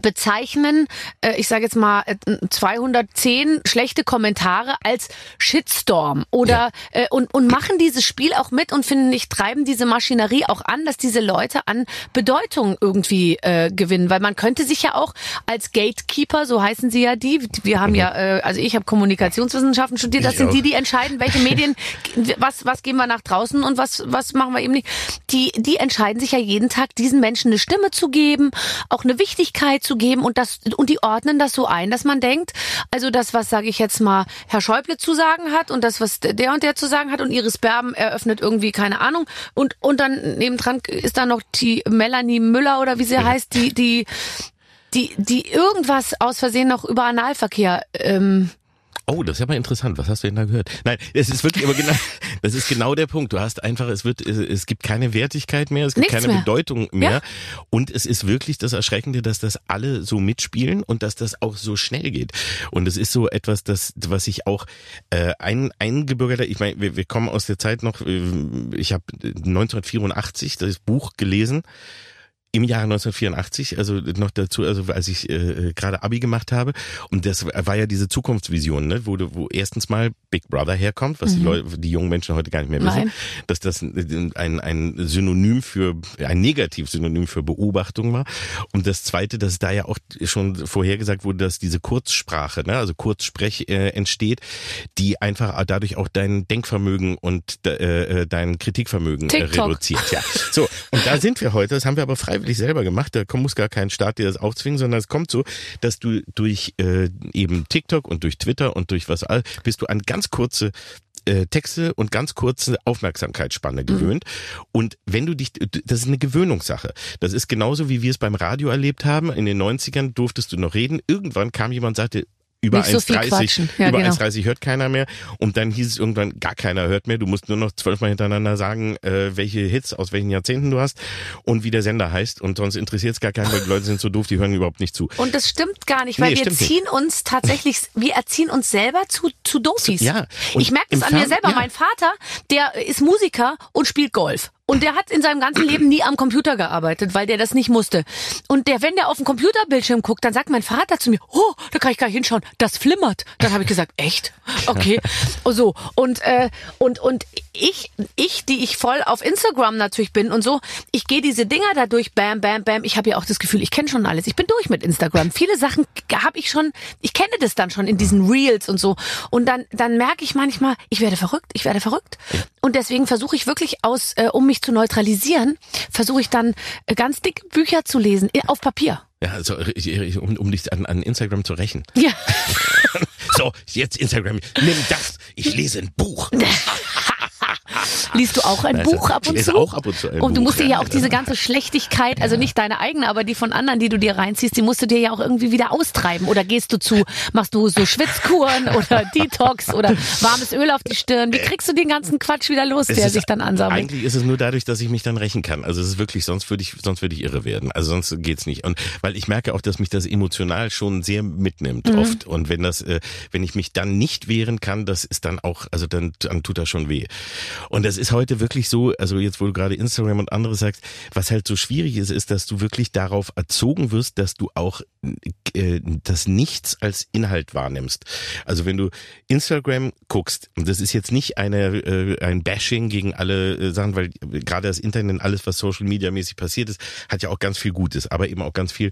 Speaker 2: bezeichnen, äh, ich sage jetzt mal 210 äh, schlechte Kommentare als Shitstorm oder ja. äh, und und machen dieses Spiel auch mit und finden ich treiben diese Maschinerie auch an, dass diese Leute an Bedeutung irgendwie äh, gewinnen, weil man könnte sich ja auch als Gatekeeper, so heißen sie ja die, wir haben mhm. ja äh, also ich habe Kommunikationswissenschaften studiert, das ich sind auch. die, die entscheiden, welche Medien [LAUGHS] was was geben wir nach draußen und was was machen wir eben nicht. Die die entscheiden sich ja jeden Tag diesen Menschen eine Stimme zu geben, auch eine Wichtigkeit zu geben und das und die ordnen das so ein, dass man denkt, also das, was sage ich jetzt mal, Herr Schäuble zu sagen hat und das, was der und der zu sagen hat und Iris Berben eröffnet irgendwie keine Ahnung und und dann nebendran ist da noch die Melanie Müller oder wie sie heißt, die die die die irgendwas aus Versehen noch über Analverkehr ähm,
Speaker 4: Oh, das ist ja mal interessant. Was hast du denn da gehört? Nein, es ist wirklich aber genau, [LAUGHS] das ist genau der Punkt. Du hast einfach, es wird, es gibt keine Wertigkeit mehr, es gibt Nichts keine mehr. Bedeutung mehr. Ja. Und es ist wirklich das Erschreckende, dass das alle so mitspielen und dass das auch so schnell geht. Und es ist so etwas, das, was ich auch äh, ein, eingebürgert ich meine, wir, wir kommen aus der Zeit noch, äh, ich habe 1984 das Buch gelesen im Jahre 1984, also noch dazu, also als ich äh, gerade Abi gemacht habe. Und das war ja diese Zukunftsvision, ne? wo, wo erstens mal Big Brother herkommt, was mhm. die, Leute, die jungen Menschen heute gar nicht mehr wissen, Nein. dass das ein, ein Synonym für, ein Negativ-Synonym für Beobachtung war. Und das Zweite, dass da ja auch schon vorhergesagt wurde, dass diese Kurzsprache, ne? also Kurzsprech äh, entsteht, die einfach dadurch auch dein Denkvermögen und äh, dein Kritikvermögen äh, reduziert. Ja. So, und da sind wir heute, das haben wir aber freiwillig freiwillig selber gemacht. Da muss gar kein Staat dir das aufzwingen, sondern es kommt so, dass du durch äh, eben TikTok und durch Twitter und durch was all bist du an ganz kurze äh, Texte und ganz kurze Aufmerksamkeitsspanne gewöhnt. Mhm. Und wenn du dich, das ist eine Gewöhnungssache. Das ist genauso, wie wir es beim Radio erlebt haben. In den 90ern durftest du noch reden. Irgendwann kam jemand und sagte, über 1,30 ja, über genau. 1,30 hört keiner mehr. Und dann hieß es irgendwann, gar keiner hört mehr. Du musst nur noch zwölfmal hintereinander sagen, äh, welche Hits aus welchen Jahrzehnten du hast und wie der Sender heißt. Und sonst interessiert es gar keinen, weil die Leute sind so doof, die hören überhaupt nicht zu.
Speaker 2: Und das stimmt gar nicht, weil nee, wir ziehen nicht. uns tatsächlich, wir erziehen uns selber zu, zu Doofies.
Speaker 4: Ja.
Speaker 2: ich merke das an mir selber. Ja. Mein Vater, der ist Musiker und spielt Golf. Und der hat in seinem ganzen Leben nie am Computer gearbeitet, weil der das nicht musste. Und der, wenn der auf den Computerbildschirm guckt, dann sagt mein Vater zu mir, oh, da kann ich gar nicht hinschauen, das flimmert. Dann habe ich gesagt, echt? Okay. [LAUGHS] so. Und, äh, und, und ich, ich, die ich voll auf Instagram natürlich bin und so, ich gehe diese Dinger da durch, bam, bam, bam. Ich habe ja auch das Gefühl, ich kenne schon alles. Ich bin durch mit Instagram. Viele Sachen habe ich schon, ich kenne das dann schon in diesen Reels und so. Und dann, dann merke ich manchmal, ich werde verrückt, ich werde verrückt. Und deswegen versuche ich wirklich aus, äh, um mich zu neutralisieren, versuche ich dann äh, ganz dick Bücher zu lesen, auf Papier.
Speaker 4: Ja, also um, um dich an, an Instagram zu rächen.
Speaker 2: Ja. [LAUGHS]
Speaker 4: so, jetzt Instagram. Nimm das. Ich lese ein Buch. [LAUGHS] [LAUGHS]
Speaker 2: Liest du auch ein Buch ab und zu?
Speaker 4: auch ab und zu ein
Speaker 2: Und du
Speaker 4: Buch,
Speaker 2: musst dir ja auch diese ganze Schlechtigkeit, also nicht deine eigene, aber die von anderen, die du dir reinziehst, die musst du dir ja auch irgendwie wieder austreiben. Oder gehst du zu, machst du so Schwitzkuren [LAUGHS] oder Detox oder warmes Öl auf die Stirn? Wie kriegst du den ganzen Quatsch wieder los,
Speaker 4: Es
Speaker 2: der sich dann ansammelt?
Speaker 4: Eigentlich ist es nur dadurch, dass ich mich dann rächen kann. Also es ist wirklich, sonst würde ich, sonst würde ich irre werden. Also sonst geht's nicht. Und weil ich merke auch, dass mich das emotional schon sehr mitnimmt
Speaker 2: Mhm.
Speaker 4: oft. Und wenn das, äh, wenn ich mich dann nicht wehren kann, das ist dann auch, also dann, dann tut das schon weh. Und das ist heute wirklich so, also jetzt wo du gerade Instagram und andere sagst, was halt so schwierig ist, ist, dass du wirklich darauf erzogen wirst, dass du auch äh, das Nichts als Inhalt wahrnimmst. Also wenn du Instagram guckst, und das ist jetzt nicht eine äh, ein Bashing gegen alle äh, Sachen, weil gerade das Internet, alles was Social Media mäßig passiert ist, hat ja auch ganz viel Gutes, aber eben auch ganz viel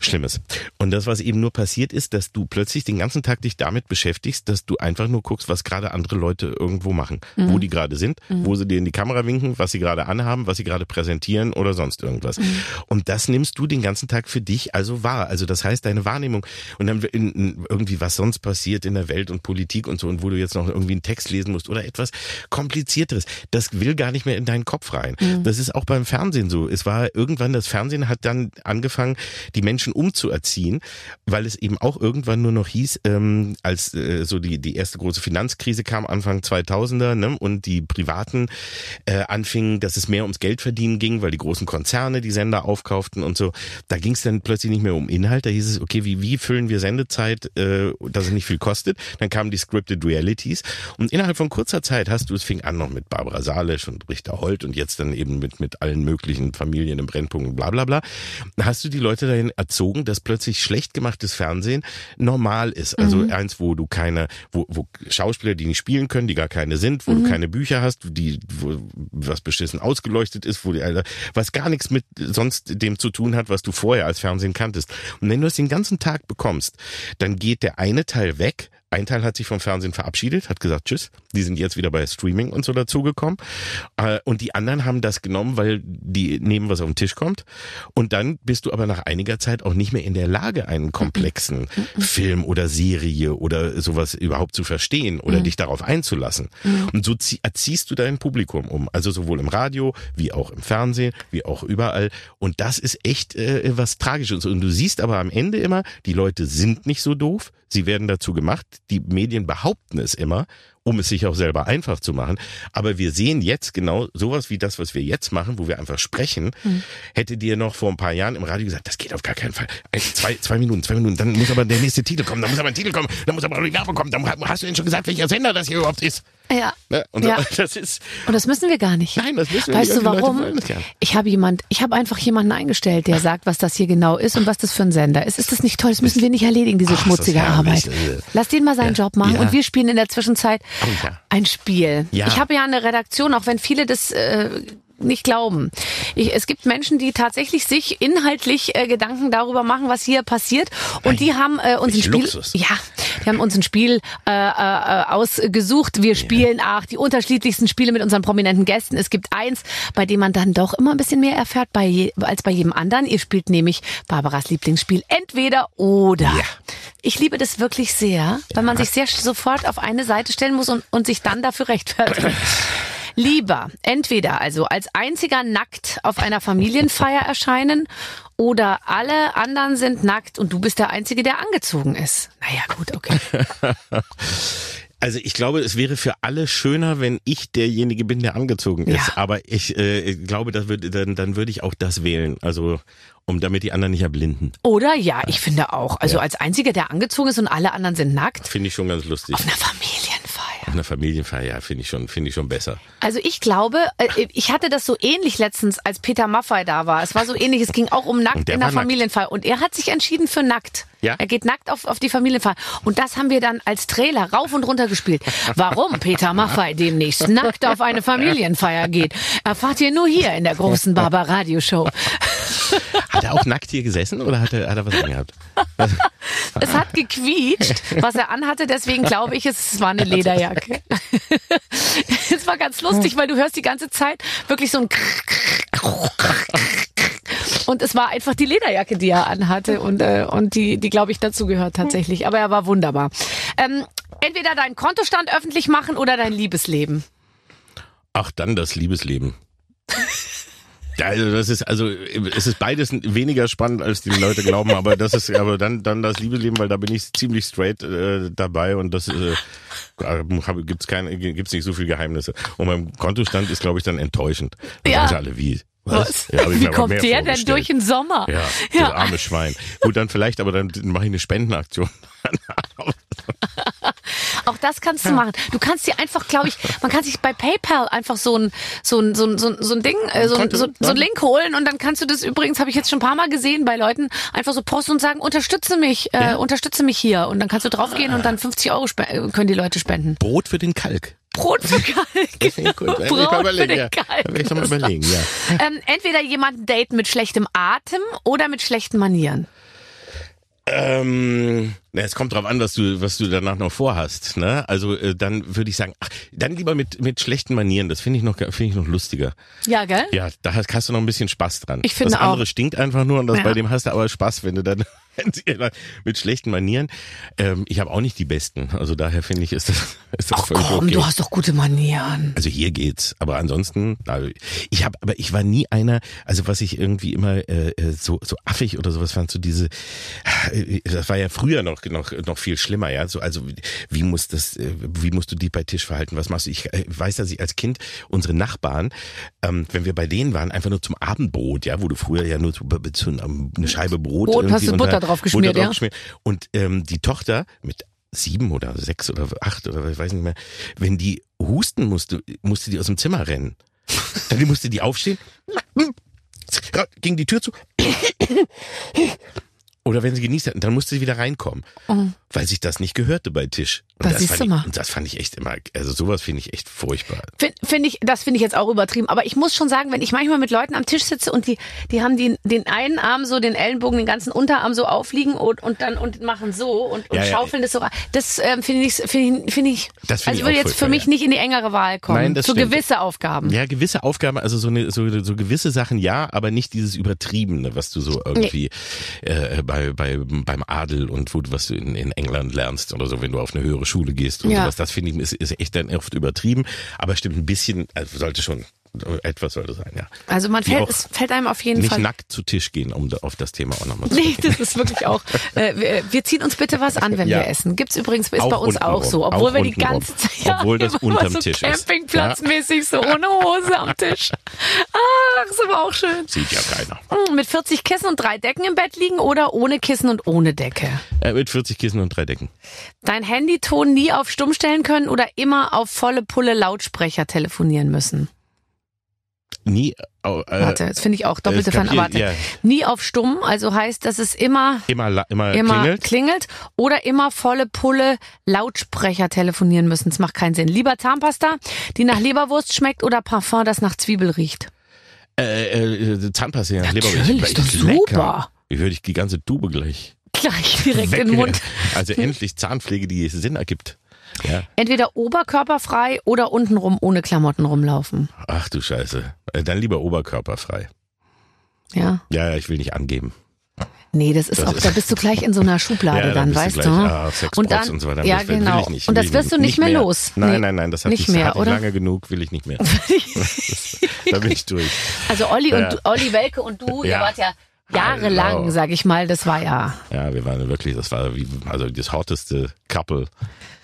Speaker 4: Schlimmes. Und das, was eben nur passiert ist, dass du plötzlich den ganzen Tag dich damit beschäftigst, dass du einfach nur guckst, was gerade andere Leute irgendwo machen, wo die gerade sind, wo sie dir in die Kamera winken, was sie gerade anhaben, was sie gerade präsentieren oder sonst irgendwas. Und das nimmst du den ganzen Tag für dich also wahr. Also das heißt, deine Wahrnehmung und dann in, in irgendwie was sonst passiert in der Welt und Politik und so und wo du jetzt noch irgendwie einen Text lesen musst oder etwas komplizierteres. Das will gar nicht mehr in deinen Kopf rein. Das ist auch beim Fernsehen so. Es war irgendwann das Fernsehen hat dann angefangen, die Menschen umzuerziehen, weil es eben auch irgendwann nur noch hieß, ähm, als äh, so die die erste große Finanzkrise kam Anfang 2000er ne, und die privaten äh, anfingen, dass es mehr ums Geldverdienen ging, weil die großen Konzerne die Sender aufkauften und so. Da ging es dann plötzlich nicht mehr um Inhalt. Da hieß es, okay, wie, wie füllen wir Sendezeit, äh, dass es nicht viel kostet. Dann kamen die Scripted Realities und innerhalb von kurzer Zeit hast du, es fing an noch mit Barbara Salisch und Richter Holt und jetzt dann eben mit, mit allen möglichen Familien im Brennpunkt und bla bla bla. Hast du die Leute dahin erzogen, dass plötzlich schlecht gemachtes Fernsehen normal ist. Also eins, wo du keine, wo, wo Schauspieler, die nicht spielen können, die gar keine sind, wo du keine Bücher hast, die, wo was beschissen ausgeleuchtet ist, wo die, Alter, was gar nichts mit sonst dem zu tun hat, was du vorher als Fernsehen kanntest. Und wenn du es den ganzen Tag bekommst, dann geht der eine Teil weg, ein Teil hat sich vom Fernsehen verabschiedet, hat gesagt Tschüss. Die sind jetzt wieder bei Streaming und so dazugekommen. Äh, Und die anderen haben das genommen, weil die nehmen, was auf den Tisch kommt. Und dann bist du aber nach einiger Zeit auch nicht mehr in der Lage, einen komplexen Film oder Serie oder sowas überhaupt zu verstehen oder dich darauf einzulassen. Und so zieh- erziehst du dein Publikum um. Also sowohl im Radio, wie auch im Fernsehen, wie auch überall. Und das ist echt äh, was Tragisches. Und du siehst aber am Ende immer, die Leute sind nicht so doof. Sie werden dazu gemacht. Die Medien behaupten es immer, um es sich auch selber einfach zu machen. Aber wir sehen jetzt genau sowas wie das, was wir jetzt machen, wo wir einfach sprechen. Hätte dir noch vor ein paar Jahren im Radio gesagt, das geht auf gar keinen Fall. Zwei, zwei Minuten, zwei Minuten, dann muss aber der nächste Titel kommen, dann muss aber ein Titel kommen, dann muss aber die Werbung kommen. Dann hast du denn schon gesagt, welcher Sender das hier überhaupt ist?
Speaker 2: Ja.
Speaker 4: Ne? Und
Speaker 2: Ja.
Speaker 4: so, [LAUGHS] das ist,
Speaker 2: Und das müssen wir gar nicht.
Speaker 4: nein, das wissen wir
Speaker 2: Weißt
Speaker 4: nicht.
Speaker 2: du
Speaker 4: die Leute
Speaker 2: warum? Ich habe jemand, ich habe einfach jemanden eingestellt, der [LAUGHS] sagt, was das hier genau ist und was das für ein Sender ist. Ist das nicht toll? Das müssen wir nicht erledigen, diese
Speaker 4: Ach,
Speaker 2: schmutzige. Arbeit. Lass den mal seinen
Speaker 4: Ja.
Speaker 2: Job machen
Speaker 4: Ja.
Speaker 2: und wir spielen in der Zwischenzeit
Speaker 4: Oh
Speaker 2: ein Spiel. Ich habe ja eine Redaktion, auch wenn viele das äh, nicht glauben. Ich, es gibt Menschen, die tatsächlich sich inhaltlich äh, Gedanken darüber machen, was hier passiert. Und die haben äh, uns ein Spiel,
Speaker 4: Luxus.
Speaker 2: ja, die haben uns ein Spiel äh, äh, ausgesucht. Wir spielen auch die unterschiedlichsten Spiele mit unseren prominenten Gästen. Es gibt eins, bei dem man dann doch immer ein bisschen mehr erfährt bei je, als bei jedem anderen. Ihr spielt nämlich Barbaras Lieblingsspiel entweder oder. Ich liebe das wirklich sehr, weil man sich sehr sofort auf eine Seite stellen muss und, und sich dann dafür rechtfertigen. [CLEARS THROAT] Lieber entweder also als einziger nackt auf einer Familienfeier erscheinen oder alle anderen sind nackt und du bist der Einzige, der angezogen ist. Naja, gut, okay. [LAUGHS]
Speaker 4: Also ich glaube, es wäre für alle schöner, wenn ich derjenige bin, der angezogen ist.
Speaker 2: Ja.
Speaker 4: Aber ich äh, glaube, das würde dann, dann würde ich auch das wählen. Also um damit die anderen nicht erblinden.
Speaker 2: Oder ja, ich finde auch. Also als Einziger, der angezogen ist und alle anderen sind nackt.
Speaker 4: Finde ich schon ganz lustig.
Speaker 2: Auf einer Familienfeier.
Speaker 4: Auf einer Familienfeier, finde ich schon, finde ich schon besser.
Speaker 2: Also ich glaube, äh, ich hatte das so ähnlich letztens, als Peter Maffay da war. Es war so ähnlich, es ging auch um nackt
Speaker 4: der
Speaker 2: in der. Familienfeier. Und er hat sich entschieden für nackt.
Speaker 4: Ja.
Speaker 2: Er geht nackt auf, auf die Familienfeier. Und das haben wir dann als Trailer rauf und runter gespielt. Warum Peter Maffay demnächst nackt auf eine Familienfeier geht, erfahrt ihr nur hier in der großen Barbar Radio Show.
Speaker 4: Hat er auch nackt hier gesessen oder hat er, hat er was angehabt? [LAUGHS]
Speaker 2: Es hat gequietscht, was er anhatte, deswegen glaube ich, es war eine Lederjacke. [LAUGHS] Es war ganz lustig, weil du hörst die ganze Zeit wirklich so ein [LAUGHS] und es war einfach die Lederjacke, die er anhatte und, äh, und die, die glaube ich, dazu gehört tatsächlich. Aber er war wunderbar. Ähm, entweder deinen Kontostand öffentlich machen oder dein Liebesleben.
Speaker 4: Ach, dann das Liebesleben. Also das ist also es ist beides weniger spannend als die Leute glauben, aber das ist aber dann dann das Liebesleben, weil da bin ich ziemlich straight äh, dabei und das äh, hab, gibt's keine gibt's nicht so viel Geheimnisse und mein Kontostand ist glaube ich dann enttäuschend.
Speaker 2: Ja.
Speaker 4: alle wie
Speaker 2: Was?
Speaker 4: Ja,
Speaker 2: Wie kommt der denn durch den Sommer?
Speaker 4: Ja,
Speaker 2: Ja.
Speaker 4: das arme Schwein. Gut, dann vielleicht, aber dann mache ich eine Spendenaktion. [LAUGHS]
Speaker 2: Auch das kannst du machen. Du kannst dir einfach, glaube ich, man kann sich bei PayPal einfach so ein so ein so ein so ein, so ein Ding, äh, so, ein, so, so ein. Link holen und dann kannst du das übrigens, habe ich jetzt schon ein paar Mal gesehen bei Leuten, einfach so posten und sagen, unterstütze mich, äh,
Speaker 4: Ja.
Speaker 2: unterstütze mich hier und dann kannst du draufgehen und dann 50 Euro äh, können die Leute spenden.
Speaker 4: Brot für den Kalk.
Speaker 2: Brot für Kalk.
Speaker 4: Das finde ich
Speaker 2: Brot
Speaker 4: mal
Speaker 2: für
Speaker 4: überlegen, ja.
Speaker 2: Kalk.
Speaker 4: Ich mal überlegen, ja.
Speaker 2: Ähm, entweder jemanden daten mit schlechtem Atem oder mit schlechten Manieren.
Speaker 4: Ähm, na, es kommt drauf an, was du, was du danach noch vorhast. Ne? Also äh, dann würde ich sagen, ach, dann lieber mit mit schlechten Manieren. Das finde ich noch, finde ich noch lustiger.
Speaker 2: Ja, gell?
Speaker 4: Ja, da hast, hast du noch ein bisschen Spaß dran.
Speaker 2: Ich finde
Speaker 4: das andere
Speaker 2: auch.
Speaker 4: stinkt einfach nur und das
Speaker 2: Ja.
Speaker 4: bei dem hast du aber Spaß, wenn du [LAUGHS] dann mit schlechten Manieren. Ähm, ich habe auch nicht die besten. Also daher finde ich, ist das, [LAUGHS] ist das
Speaker 2: Ach
Speaker 4: völlig
Speaker 2: komm,
Speaker 4: okay.
Speaker 2: du hast doch gute Manieren.
Speaker 4: Also hier geht's, aber ansonsten, also ich habe, aber ich war nie einer, also was ich irgendwie immer äh, äh, so so affig oder sowas fand, so diese, äh, das war ja früher noch noch noch viel schlimmer, ja, so also wie- muss das, äh, wie musst du dich bei Tisch verhalten, was machst du? Ich äh, weiß, dass ich als Kind unsere Nachbarn, ähm, wenn wir bei denen waren, einfach nur zum Abendbrot, ja, wo du früher ja nur so, so eine Scheibe Brot,
Speaker 2: Brot, hast du Butter drauf geschmiert,
Speaker 4: Butter drauf
Speaker 2: ja?
Speaker 4: geschmiert. und ähm, die Tochter mit sieben oder sechs oder acht oder ich weiß nicht mehr, wenn die husten musste, musste die aus dem Zimmer rennen. [LAUGHS] Dann musste die aufstehen, ging die Tür zu. Oder wenn sie genießt hatten, dann musste sie wieder reinkommen, weil sich das nicht gehörte bei Tisch. Und
Speaker 2: Da
Speaker 4: das,
Speaker 2: siehst
Speaker 4: ich, und das fand ich echt immer, also sowas finde ich echt furchtbar.
Speaker 2: Finde find ich, das finde ich jetzt auch übertrieben. Aber ich muss schon sagen, wenn ich manchmal mit Leuten am Tisch sitze und die, die haben den, den einen Arm so, den Ellenbogen, den ganzen Unterarm so aufliegen und, und dann und machen so und, und
Speaker 4: Ja, ja.
Speaker 2: schaufeln das so. rein. Das ähm, finde ich, finde ich, finde ich,
Speaker 4: Das finde
Speaker 2: also
Speaker 4: ich
Speaker 2: würde jetzt für mich
Speaker 4: ja.
Speaker 2: nicht in die engere Wahl kommen.
Speaker 4: Nein, das
Speaker 2: so
Speaker 4: stimmt.
Speaker 2: gewisse Aufgaben.
Speaker 4: Ja, gewisse Aufgaben, also so, eine, so, so gewisse Sachen ja, aber nicht dieses Übertriebene, was du so irgendwie äh, bei, bei, beim Adel und wo, du- was du in, in England lernst oder so, wenn du auf eine höhere Schule gehst und
Speaker 2: Ja.
Speaker 4: sowas. Das finde ich ist, ist echt dann oft übertrieben, aber stimmt ein bisschen, also sollte schon, etwas sollte sein, ja.
Speaker 2: Also man fällt, es fällt einem auf jeden
Speaker 4: Nicht
Speaker 2: Fall.
Speaker 4: nackt zu Tisch gehen, um auf das Thema auch nochmal zu
Speaker 2: Nee, das ist wirklich auch. [LAUGHS] Äh, wir, wir ziehen uns bitte was an, wenn
Speaker 4: Ja.
Speaker 2: wir essen. Gibt's übrigens, ist
Speaker 4: Auch
Speaker 2: bei uns auch
Speaker 4: untenrum.
Speaker 2: so. Obwohl
Speaker 4: Auch
Speaker 2: wir die ganze Zeit. [LAUGHS]
Speaker 4: Obwohl das [LAUGHS] unterm
Speaker 2: so
Speaker 4: Tisch ist.
Speaker 2: Campingplatzmäßig so ohne Hose am Tisch. Ach, ist aber auch schön.
Speaker 4: Sieht ja keiner.
Speaker 2: Hm, Mit 40 Kissen und drei Decken im Bett liegen oder ohne Kissen und ohne Decke?
Speaker 4: Äh, mit 40 Kissen und drei Decken.
Speaker 2: Dein Handyton nie auf stumm stellen können oder immer auf volle Pulle Lautsprecher telefonieren müssen?
Speaker 4: Nie, äh,
Speaker 2: Warte, das finde ich auch doppelte
Speaker 4: es gab
Speaker 2: Fan.
Speaker 4: hier-
Speaker 2: Warte.
Speaker 4: ja.
Speaker 2: Nie auf stumm, also heißt, dass es immer
Speaker 4: immer, immer,
Speaker 2: immer
Speaker 4: klingelt.
Speaker 2: klingelt oder immer volle Pulle Lautsprecher telefonieren müssen. Das macht keinen Sinn. Lieber Zahnpasta, die nach Leberwurst schmeckt oder Parfum, das nach Zwiebel riecht.
Speaker 4: Äh, äh, Zahnpasta, ja, Leberwurst.
Speaker 2: ist doch
Speaker 4: Echt lecker.
Speaker 2: super.
Speaker 4: Wie würde ich die ganze Tube gleich
Speaker 2: Gleich direkt
Speaker 4: weg.
Speaker 2: in den Mund.
Speaker 4: Also endlich Zahnpflege, die Sinn ergibt. Ja.
Speaker 2: Entweder oberkörperfrei oder untenrum ohne Klamotten rumlaufen.
Speaker 4: Ach du Scheiße. Äh, Dann lieber oberkörperfrei.
Speaker 2: Ja.
Speaker 4: Ja, ja, ich will nicht angeben.
Speaker 2: Nee, das ist
Speaker 4: Das
Speaker 2: auch,
Speaker 4: ist-
Speaker 2: da bist du gleich in so einer [LAUGHS] Schublade
Speaker 4: ja,
Speaker 2: dann,
Speaker 4: bist
Speaker 2: weißt
Speaker 4: du gleich, ah, Sexbots
Speaker 2: und dann,
Speaker 4: und so weiter.
Speaker 2: ja,
Speaker 4: will-
Speaker 2: genau.
Speaker 4: Will ich nicht,
Speaker 2: und das wirst du nicht mehr, los.
Speaker 4: Nein,
Speaker 2: Nee.
Speaker 4: nein, nein, das hat
Speaker 2: Nicht
Speaker 4: ich,
Speaker 2: mehr,
Speaker 4: hatte
Speaker 2: oder?
Speaker 4: lange genug, will ich nicht mehr. [LAUGHS] [LAUGHS] da bin ich durch.
Speaker 2: Also Olli
Speaker 4: Ja.
Speaker 2: und du, Olli Welke und du, ihr wart ja jahrelang,
Speaker 4: Genau.
Speaker 2: sag ich mal, das war ja.
Speaker 4: Ja, wir waren wirklich, das war wie, also das hotteste Couple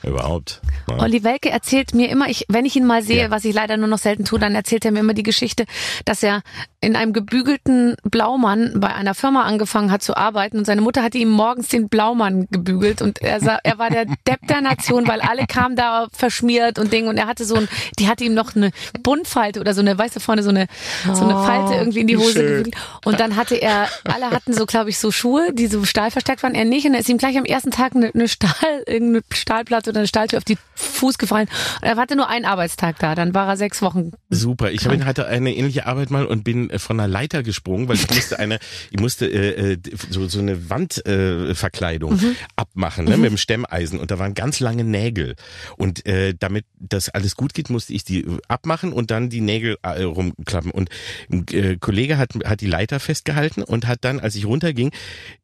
Speaker 4: überhaupt. Ja.
Speaker 2: Olli Welke erzählt mir immer, ich, wenn ich ihn mal sehe,
Speaker 4: Ja.
Speaker 2: was ich leider nur noch selten tue, dann erzählt er mir immer die Geschichte, dass er in einem gebügelten Blaumann bei einer Firma angefangen hat zu arbeiten und seine Mutter hatte ihm morgens den Blaumann gebügelt und er, sah, er war der [LAUGHS] Depp der Nation, weil alle kamen da verschmiert und Ding und er hatte so ein, die hatte ihm noch eine Buntfalte oder so eine, weißt du, vorne so eine, so eine Falte irgendwie in die Hose gebügelt und dann hatte er, alle hatten so, glaube ich, so Schuhe, die so stahlverstärkt waren, er nicht. Und er ist ihm gleich am ersten Tag eine, eine Stahl, [LAUGHS] irgendeine Stahlplatte oder eine Stahltür auf die Fuß gefallen. Und er hatte nur einen Arbeitstag da, dann war er sechs Wochen.
Speaker 4: Super. Ich hab- hatte eine ähnliche Arbeit mal und bin äh, von einer Leiter gesprungen, weil ich musste eine, ich musste äh, äh, so, so eine Wandverkleidung äh,
Speaker 2: Mhm.
Speaker 4: abmachen ne, mit dem Stemmeisen. Und da waren ganz lange Nägel. Und äh, damit das alles gut geht, musste ich die abmachen und dann die Nägel äh, rumklappen. Und ein äh, Kollege hat hat die Leiter festgehalten und hat dann, als ich runterging,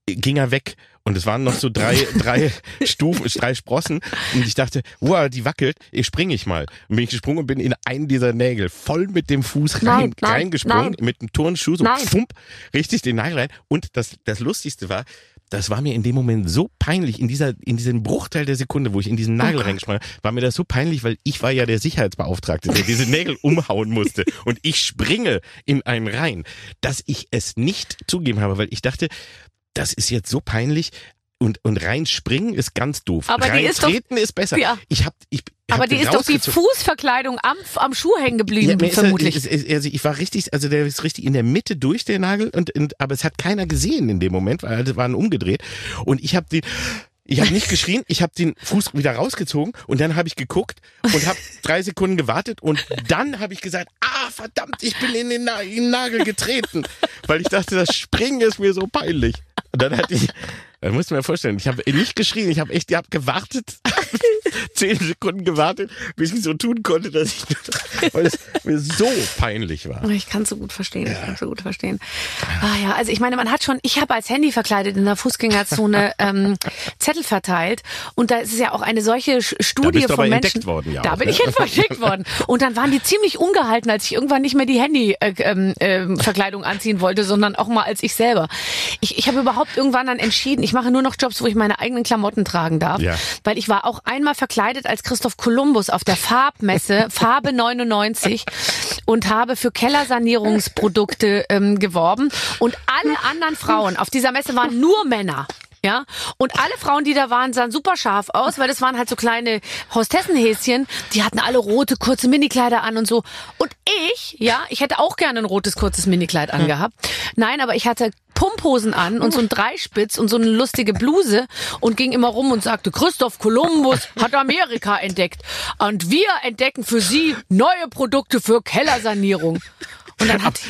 Speaker 4: ging er weg Und es waren noch so drei, [LAUGHS] drei Stufen, drei Sprossen. Und ich dachte, wow, die wackelt, ich springe ich mal. Und bin ich gesprungen und bin in einen dieser Nägel voll mit dem Fuß rein,
Speaker 2: Nein, nein,
Speaker 4: reingesprungen,
Speaker 2: nein.
Speaker 4: mit einem Turnschuh, so pfump, richtig den Nagel rein. Und das, das Lustigste war, das war mir in dem Moment so peinlich, in dieser, in diesem Bruchteil der Sekunde, wo ich in diesen Nagel
Speaker 2: Gott.
Speaker 4: reingesprungen habe, war mir das so peinlich, weil ich war ja der Sicherheitsbeauftragte, der diese Nägel [LAUGHS] umhauen musste. Und ich springe in einen rein, dass ich es nicht zugeben habe, weil ich dachte, das ist jetzt so peinlich. Und, und reinspringen ist ganz doof.
Speaker 2: Aber die ist doch-
Speaker 4: Reintreten ist besser.
Speaker 2: Ja.
Speaker 4: Ich hab, ich
Speaker 2: Aber die ist doch die. Fußverkleidung am, am Schuh hängen geblieben,
Speaker 4: Ja, er-
Speaker 2: vermutlich.
Speaker 4: ist- ist- also ich war richtig, also der ist richtig in der Mitte durch der Nagel und, und aber es hat keiner gesehen in dem Moment, weil alle waren umgedreht und ich habe den ich habe nicht geschrien, ich habe den Fuß wieder rausgezogen und dann habe ich geguckt und habe drei Sekunden gewartet und dann habe ich gesagt, ah verdammt, ich bin in den, Na in den Nagel getreten, weil ich dachte, das Springen ist mir so peinlich. Und dann hatte ich, dann musst du mir vorstellen, ich habe nicht geschrien, ich habe echt, ich habe gewartet, [LAUGHS] zehn Sekunden gewartet, bis ich so tun konnte, dass ich, [LAUGHS] weil es mir so peinlich war.
Speaker 2: Ich kann es so gut verstehen, ich kann es so gut verstehen. Ah ja, also ich meine, man hat schon, ich habe als Handy verkleidet in der Fußgängerzone [LAUGHS] ähm, Zettel verteilt und da ist es ja auch eine solche Studie
Speaker 4: bist du
Speaker 2: von Menschen.
Speaker 4: entdeckt worden, ja
Speaker 2: da
Speaker 4: auch,
Speaker 2: bin
Speaker 4: ne?
Speaker 2: ich entdeckt worden. Und dann waren die ziemlich ungehalten, als ich irgendwann nicht mehr die Handy-Verkleidung äh, ähm, Verkleidung anziehen wollte, sondern auch mal als ich selber. Ich, ich habe überhaupt irgendwann dann entschieden, ich mache nur noch Jobs, wo ich meine eigenen Klamotten tragen darf,
Speaker 4: Ja.
Speaker 2: weil ich war auch einmal verkleidet als Christoph Kolumbus auf der Farbmesse [LAUGHS] Farbe 99 und habe für Kellersanierungsprodukte ähm, geworben und alle anderen Frauen auf dieser Messe waren nur Männer. Ja, und alle Frauen, die da waren, sahen super scharf aus, weil das waren halt so kleine Hostessenhäschen, die hatten alle rote, kurze Minikleider an und so. Und ich, ja, ich hätte auch gerne ein rotes, kurzes Minikleid angehabt. Nein, aber ich hatte Pumphosen an und so ein Dreispitz und so eine lustige Bluse und ging immer rum und sagte, Christoph Kolumbus hat Amerika entdeckt. Und wir entdecken für Sie neue Produkte für Kellersanierung. Und dann hat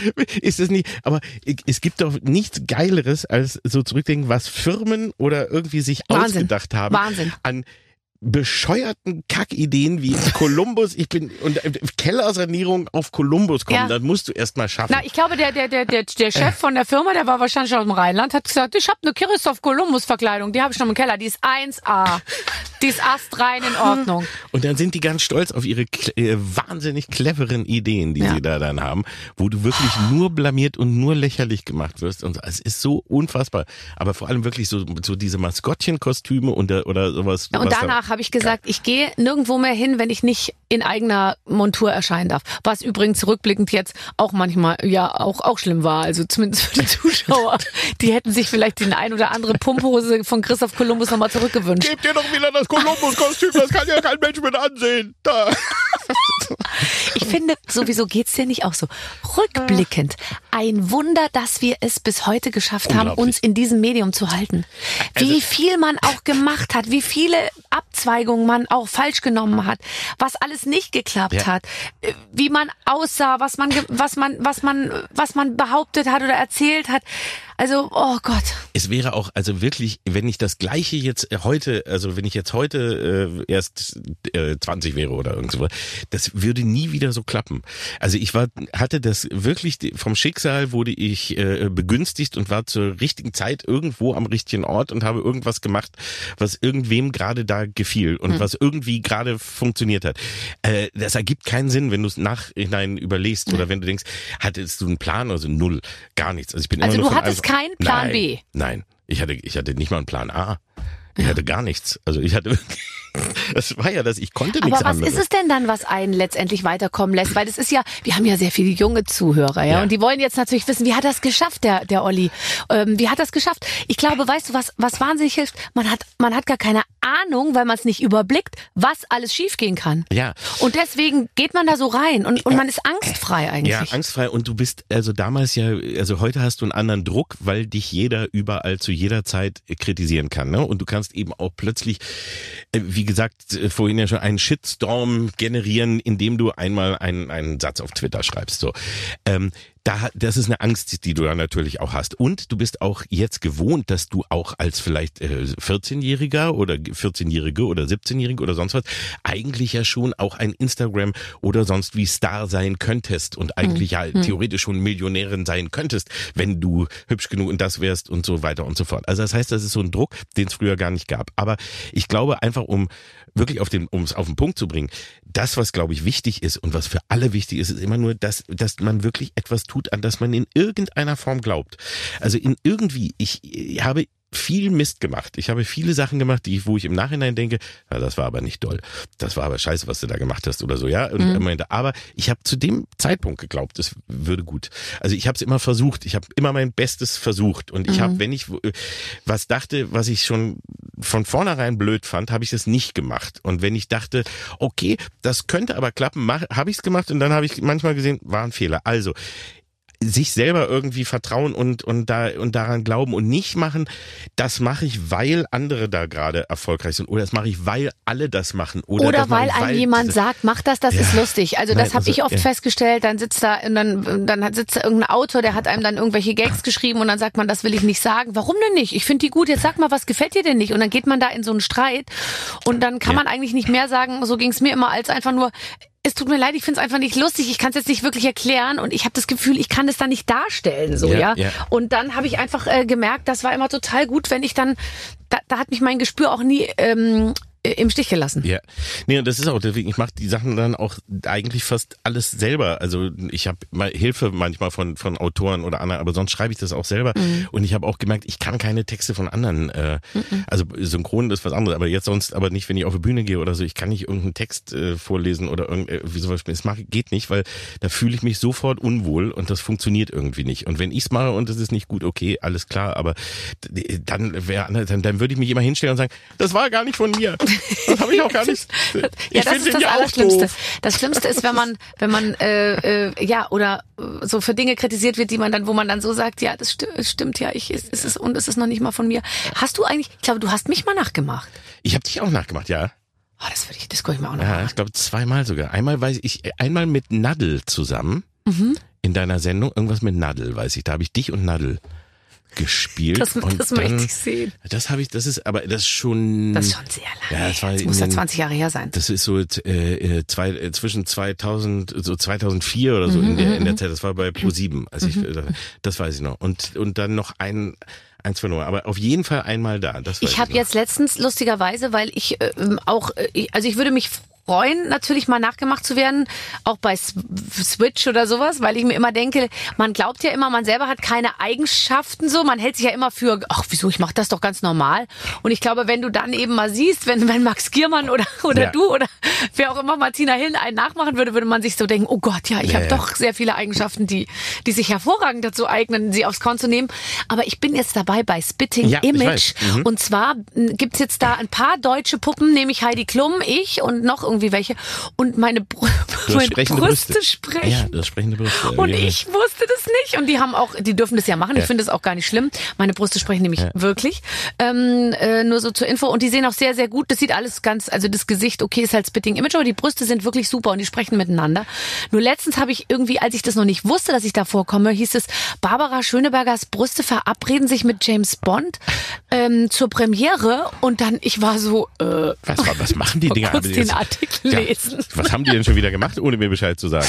Speaker 4: Ist es nicht, aber es gibt doch nichts Geileres, als so zurückdenken, was Firmen oder irgendwie sich
Speaker 2: Wahnsinn.
Speaker 4: ausgedacht haben.
Speaker 2: Wahnsinn.
Speaker 4: An bescheuerten Kackideen wie Kolumbus, ich bin und äh, Kellersanierung auf Kolumbus kommen,
Speaker 2: Ja.
Speaker 4: das musst du erst mal schaffen.
Speaker 2: Na, ich glaube, der, der, der, der, der Chef von der Firma, der war wahrscheinlich aus dem Rheinland, hat gesagt, ich habe eine Christoph Kolumbus Verkleidung, die habe ich noch im Keller, die ist 1A. Die ist astrein in Ordnung.
Speaker 4: Und dann sind die ganz stolz auf ihre äh, wahnsinnig cleveren Ideen, die
Speaker 2: Ja.
Speaker 4: sie da dann haben, wo du wirklich nur blamiert und nur lächerlich gemacht wirst. Und es ist so unfassbar. Aber vor allem wirklich so, so diese Maskottchenkostüme und, der- oder sowas.
Speaker 2: Und
Speaker 4: was da-
Speaker 2: danach habe ich gesagt, ich gehe nirgendwo mehr hin, wenn ich nicht in eigener Montur erscheinen darf. Was übrigens zurückblickend jetzt auch manchmal ja auch auch schlimm war. Also zumindest für die [LAUGHS] Zuschauer. Die hätten sich vielleicht den ein oder andere Pumphose von Christoph Kolumbus nochmal zurückgewünscht.
Speaker 4: Gebt ihr doch wieder das Kolumbus-Kostüm, das kann ja kein Mensch mit ansehen. Da. [LAUGHS]
Speaker 2: Ich finde, sowieso geht's dir nicht auch so. Rückblickend, ein Wunder, dass wir es bis heute geschafft haben, uns in diesem Medium zu halten. Wie
Speaker 4: Also-
Speaker 2: viel man auch gemacht hat, wie viele Abzweigungen man auch falsch genommen hat, was alles nicht geklappt
Speaker 4: Ja.
Speaker 2: hat, äh, wie man aussah, was man, was man, was man, was man behauptet hat oder erzählt hat. Also, oh Gott.
Speaker 4: Es wäre auch, also wirklich, wenn ich das Gleiche jetzt äh, heute, also wenn ich jetzt heute äh, erst äh, 20 wäre oder irgend so, das würde nie wieder so klappen. Also ich war, hatte das wirklich, vom Schicksal wurde ich äh, begünstigt und war zur richtigen Zeit irgendwo am richtigen Ort und habe irgendwas gemacht, was irgendwem gerade da gefiel und was irgendwie gerade funktioniert hat. Äh, das ergibt keinen Sinn, wenn du es nachhinein überlegst oder wenn du denkst, hattest du einen Plan oder so? Null, gar nichts. Also ich bin
Speaker 2: Also
Speaker 4: immer nur
Speaker 2: du
Speaker 4: von einem-
Speaker 2: keinen Plan
Speaker 4: Nein,
Speaker 2: B?
Speaker 4: Nein, ich hatte, ich hatte nicht mal einen Plan A. Ich hatte gar nichts. Also ich hatte, [LAUGHS] das war ja das, ich konnte
Speaker 2: Aber
Speaker 4: nichts
Speaker 2: was
Speaker 4: anderes.
Speaker 2: ist es denn dann, was einen letztendlich weiterkommen lässt? Weil das ist ja, wir haben ja sehr viele junge Zuhörer, ja,
Speaker 4: Ja.
Speaker 2: und die wollen jetzt natürlich wissen, wie hat das geschafft, der, der Olli? Ähm, wie hat das geschafft? Ich glaube, weißt du, was, was wahnsinnig hilft? Man hat, man hat gar keine Ahnung, weil man es nicht überblickt, was alles schiefgehen kann.
Speaker 4: Ja.
Speaker 2: Und deswegen geht man da so rein und, und man ist angstfrei eigentlich.
Speaker 4: Ja, angstfrei und du bist also damals ja, also heute hast du einen anderen Druck, weil dich jeder überall zu jeder Zeit kritisieren kann, ne? Und du kannst eben auch plötzlich, äh, wie gesagt, äh, vorhin ja schon einen Shitstorm generieren, indem du einmal einen, einen Satz auf Twitter schreibst. So, ähm, da, das ist eine Angst, die du da natürlich auch hast. Und du bist auch jetzt gewohnt, dass du auch als vielleicht äh, 14-Jähriger oder 14-Jährige oder 17-Jährige oder sonst was eigentlich ja schon auch ein Instagram oder sonst wie Star sein könntest und eigentlich ja
Speaker 2: Hm.
Speaker 4: theoretisch schon Millionärin sein könntest, wenn du hübsch genug und das wärst und so weiter und so fort. Also das heißt, das ist so ein Druck, den es früher gar nicht gab. Aber ich glaube einfach, um wirklich auf den, um es auf den Punkt zu bringen, das, was glaube ich wichtig ist und was für alle wichtig ist, ist immer nur, dass, dass man wirklich etwas tut, an das man in irgendeiner Form glaubt. Also in irgendwie, ich, ich habe viel Mist gemacht. Ich habe viele Sachen gemacht, die wo ich im Nachhinein denke, ja, das war aber nicht doll. Das war aber scheiße, was du da gemacht hast oder so, ja. Und
Speaker 2: Mhm.
Speaker 4: meinte, aber ich habe zu dem Zeitpunkt geglaubt, es würde gut. Also ich habe es immer versucht. Ich habe immer mein Bestes versucht. Und ich
Speaker 2: Mhm.
Speaker 4: habe, wenn ich äh, was dachte, was ich schon von vornherein blöd fand, habe ich das nicht gemacht. Und wenn ich dachte, okay, das könnte aber klappen, habe ich es gemacht und dann habe ich manchmal gesehen, war ein Fehler. Also sich selber irgendwie vertrauen und und da und daran glauben und nicht machen, das mache ich, weil andere da gerade erfolgreich sind oder das mache ich, weil alle das machen oder,
Speaker 2: Oder weil einem jemand sagt, mach das, das
Speaker 4: Ja.
Speaker 2: ist lustig. Also das habe
Speaker 4: also,
Speaker 2: ich oft
Speaker 4: ja.
Speaker 2: festgestellt. Dann sitzt da und dann, dann sitzt da irgendein Autor, der hat einem dann irgendwelche Gags geschrieben und dann sagt man, das will ich nicht sagen. Warum denn nicht? Ich finde die gut. Jetzt sag mal, was gefällt dir denn nicht? Und dann geht man da in so einen Streit und dann kann
Speaker 4: Ja.
Speaker 2: man eigentlich nicht mehr sagen. So ging es mir immer als einfach nur. Es tut mir leid, ich finde es einfach nicht lustig. Ich kann es jetzt nicht wirklich erklären und ich habe das Gefühl, ich kann es dann nicht darstellen, so ja.
Speaker 4: Ja, ja.
Speaker 2: Und dann habe ich einfach äh, gemerkt, das war immer total gut, wenn ich dann, da, da hat mich mein Gespür auch nie ähm, äh, im Stich gelassen.
Speaker 4: Ja, nee, und das ist auch deswegen, ich mache die Sachen dann auch eigentlich fast alles selber. Also ich habe Hilfe manchmal von von Autoren oder anderen, aber sonst schreibe ich das auch selber.
Speaker 2: Mhm.
Speaker 4: Und ich habe auch gemerkt, ich kann keine Texte von anderen. Äh, Also synchron ist was anderes, aber jetzt sonst aber nicht, wenn ich auf die Bühne gehe oder so. Ich kann nicht irgendeinen Text äh, vorlesen oder irgend äh, wie sowas. Das mach, geht nicht, weil da fühle ich mich sofort unwohl und das funktioniert irgendwie nicht. Und wenn ich's mache und es ist nicht gut, okay, alles klar, aber dann wäre dann, dann würde ich mich immer hinstellen und sagen, das war gar nicht von mir. [LAUGHS] [LAUGHS] Das habe ich auch gar nicht.
Speaker 2: Ja,
Speaker 4: Ich
Speaker 2: das ist das Allerschlimmste. Das Schlimmste ist, wenn man, wenn man, äh, äh, ja, oder äh, so für Dinge kritisiert wird, die man dann, wo man dann so sagt, ja, das sti stimmt, ja, ich, es ist und es ist noch nicht mal von mir. Hast du eigentlich, ich glaube, du hast mich mal nachgemacht.
Speaker 4: Ich habe dich auch nachgemacht, ja.
Speaker 2: Oh, das würde ich, das gucke ich mir auch noch
Speaker 4: Ja,
Speaker 2: an.
Speaker 4: ich glaube zweimal sogar. Einmal weiß ich, einmal mit Nadel zusammen
Speaker 2: Mhm.
Speaker 4: in deiner Sendung, irgendwas mit Nadel, weiß ich. Da habe ich dich und Nadel gespielt.
Speaker 2: Das,
Speaker 4: und
Speaker 2: das
Speaker 4: dann,
Speaker 2: möchte ich sehen.
Speaker 4: Das habe ich, das ist, aber das ist schon.
Speaker 2: Das ist schon sehr lange.
Speaker 4: Ja, das war
Speaker 2: das muss ja
Speaker 4: den-
Speaker 2: 20 Jahre her sein.
Speaker 4: Das ist so äh, äh, zwei, äh, zwischen 2000, so 2004 oder so in der in
Speaker 2: Mhm,
Speaker 4: der Zeit. Das war bei Pro7, als ich, äh, das weiß ich noch. Und und dann noch ein eins verloren. Aber auf jeden Fall einmal da.
Speaker 2: Ich habe jetzt letztens lustigerweise, weil ich äh, auch, äh, also ich würde mich freuen, natürlich mal nachgemacht zu werden, auch bei Switch oder sowas, weil ich mir immer denke, man glaubt ja immer, man selber hat keine Eigenschaften so, man hält sich ja immer für, ach wieso, ich mache das doch ganz normal. Und ich glaube, wenn du dann eben mal siehst, wenn, wenn Max Giermann oder, oder
Speaker 4: Ja.
Speaker 2: du oder wer auch immer Martina Hill einen nachmachen würde, würde man sich so denken, oh Gott, ja, ich
Speaker 4: Ja,
Speaker 2: habe
Speaker 4: ja.
Speaker 2: doch sehr viele Eigenschaften, die, die sich hervorragend dazu eignen, sie aufs Korn zu nehmen. Aber ich bin jetzt dabei bei Spitting Image.
Speaker 4: Mhm.
Speaker 2: Und zwar m, gibt's jetzt da ein paar deutsche Puppen, nämlich Heidi Klum, ich und noch irgendwie welche. Und meine, Br [LAUGHS] meine Brüste,
Speaker 4: Brüste.
Speaker 2: sprechen.
Speaker 4: Ja, du hast sprechende Brüste.
Speaker 2: Und
Speaker 4: Ja.
Speaker 2: ich wusste das nicht. Und die haben auch, die dürfen das ja machen. Ich
Speaker 4: Ja.
Speaker 2: finde das auch gar nicht schlimm. Meine Brüste sprechen nämlich wirklich. Ähm, äh, nur so zur Info. Und die sehen auch sehr, sehr gut. Das sieht alles ganz, also das Gesicht, okay, ist halt Spitting Image, aber die Brüste sind wirklich super und die sprechen miteinander. Nur letztens habe ich irgendwie, als ich das noch nicht wusste, dass ich da vorkomme, hieß es, Barbara Schönebergers Brüste verabreden sich mit James Bond ähm, zur Premiere. Und dann, ich war so, äh,
Speaker 4: Was, was machen die [LAUGHS] Dinger?
Speaker 2: kurz den
Speaker 4: jetzt-
Speaker 2: Artikel
Speaker 4: Ja. Was haben die denn schon wieder gemacht, ohne mir Bescheid zu sagen?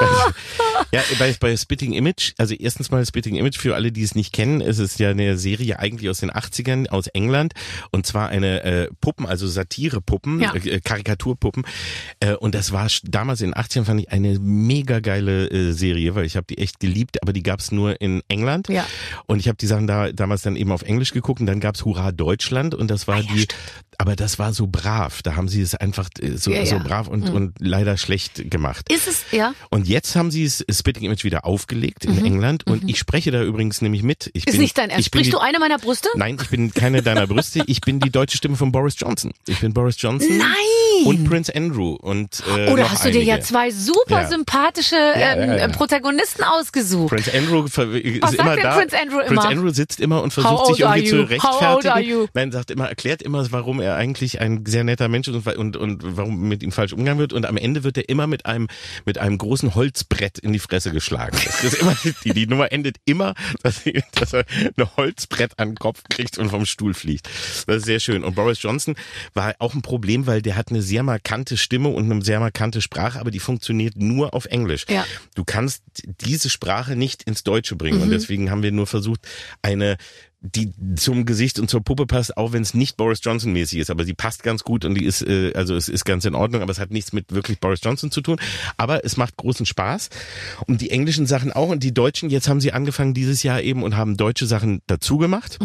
Speaker 4: [LAUGHS] ja, bei, bei Spitting Image, also erstens mal Spitting Image, für alle, die es nicht kennen, es ist ja eine Serie eigentlich aus den 80ern aus England und zwar eine äh, Puppen, also Satirepuppen,
Speaker 2: Ja.
Speaker 4: äh, Karikaturpuppen äh, und das war damals in den 80ern fand ich eine mega geile äh, Serie, weil ich habe die echt geliebt, aber die gab's nur in England
Speaker 2: Ja.
Speaker 4: und ich habe die Sachen da damals dann eben auf Englisch geguckt und dann gab's Hurra Deutschland und das war
Speaker 2: Ah ja,
Speaker 4: die
Speaker 2: stimmt.
Speaker 4: Aber das war so brav, da haben sie es einfach äh, so,
Speaker 2: Ja,
Speaker 4: so
Speaker 2: ja. Mhm.
Speaker 4: brav und, und leider schlecht gemacht.
Speaker 2: ist es, ja?
Speaker 4: Und jetzt haben sie es Spitting Image wieder aufgelegt in England und ich spreche da übrigens nämlich mit. Ich
Speaker 2: Mhm. Ist
Speaker 4: bin,
Speaker 2: nicht dein Ernst. Sprichst
Speaker 4: die,
Speaker 2: du eine meiner Brüste?
Speaker 4: Nein, ich bin keine deiner Brüste. Ich bin die deutsche Stimme von Boris Johnson. Ich bin Boris Johnson.
Speaker 2: Nein!
Speaker 4: Und Prince Andrew und äh,
Speaker 2: Oder
Speaker 4: noch
Speaker 2: hast du dir ja
Speaker 4: einige.
Speaker 2: zwei super
Speaker 4: Ja.
Speaker 2: sympathische ähm, äh, Protagonisten ausgesucht?
Speaker 4: Prince Andrew ist
Speaker 2: Was sagt
Speaker 4: immer
Speaker 2: denn
Speaker 4: da.
Speaker 2: Prince Andrew
Speaker 4: Prince
Speaker 2: immer?
Speaker 4: Andrew sitzt immer und versucht sich irgendwie zu rechtfertigen. Nein, sagt immer, erklärt immer, warum er eigentlich ein sehr netter Mensch ist und, und, und warum mit ihm falsch umgegangen wird. Und am Ende wird er immer mit einem mit einem großen Holzbrett in die Fresse geschlagen. Das ist immer, die, die Nummer endet immer, dass, dass er ein Holzbrett an den Kopf kriegt und vom Stuhl fliegt. Das ist sehr schön. Und Boris Johnson war auch ein Problem, weil der hat eine sehr markante Stimme und eine sehr markante Sprache, aber die funktioniert nur auf Englisch.
Speaker 2: Ja.
Speaker 4: Du kannst diese Sprache nicht ins Deutsche bringen.
Speaker 2: Mhm.
Speaker 4: Und deswegen haben wir nur versucht, eine die zum Gesicht und zur Puppe passt, auch wenn es nicht Boris Johnson mäßig ist, aber sie passt ganz gut und die ist äh, also es ist ganz in Ordnung, aber es hat nichts mit wirklich Boris Johnson zu tun, aber es macht großen Spaß. Und die englischen Sachen auch und die deutschen, jetzt haben sie angefangen dieses Jahr eben und haben deutsche Sachen dazu gemacht.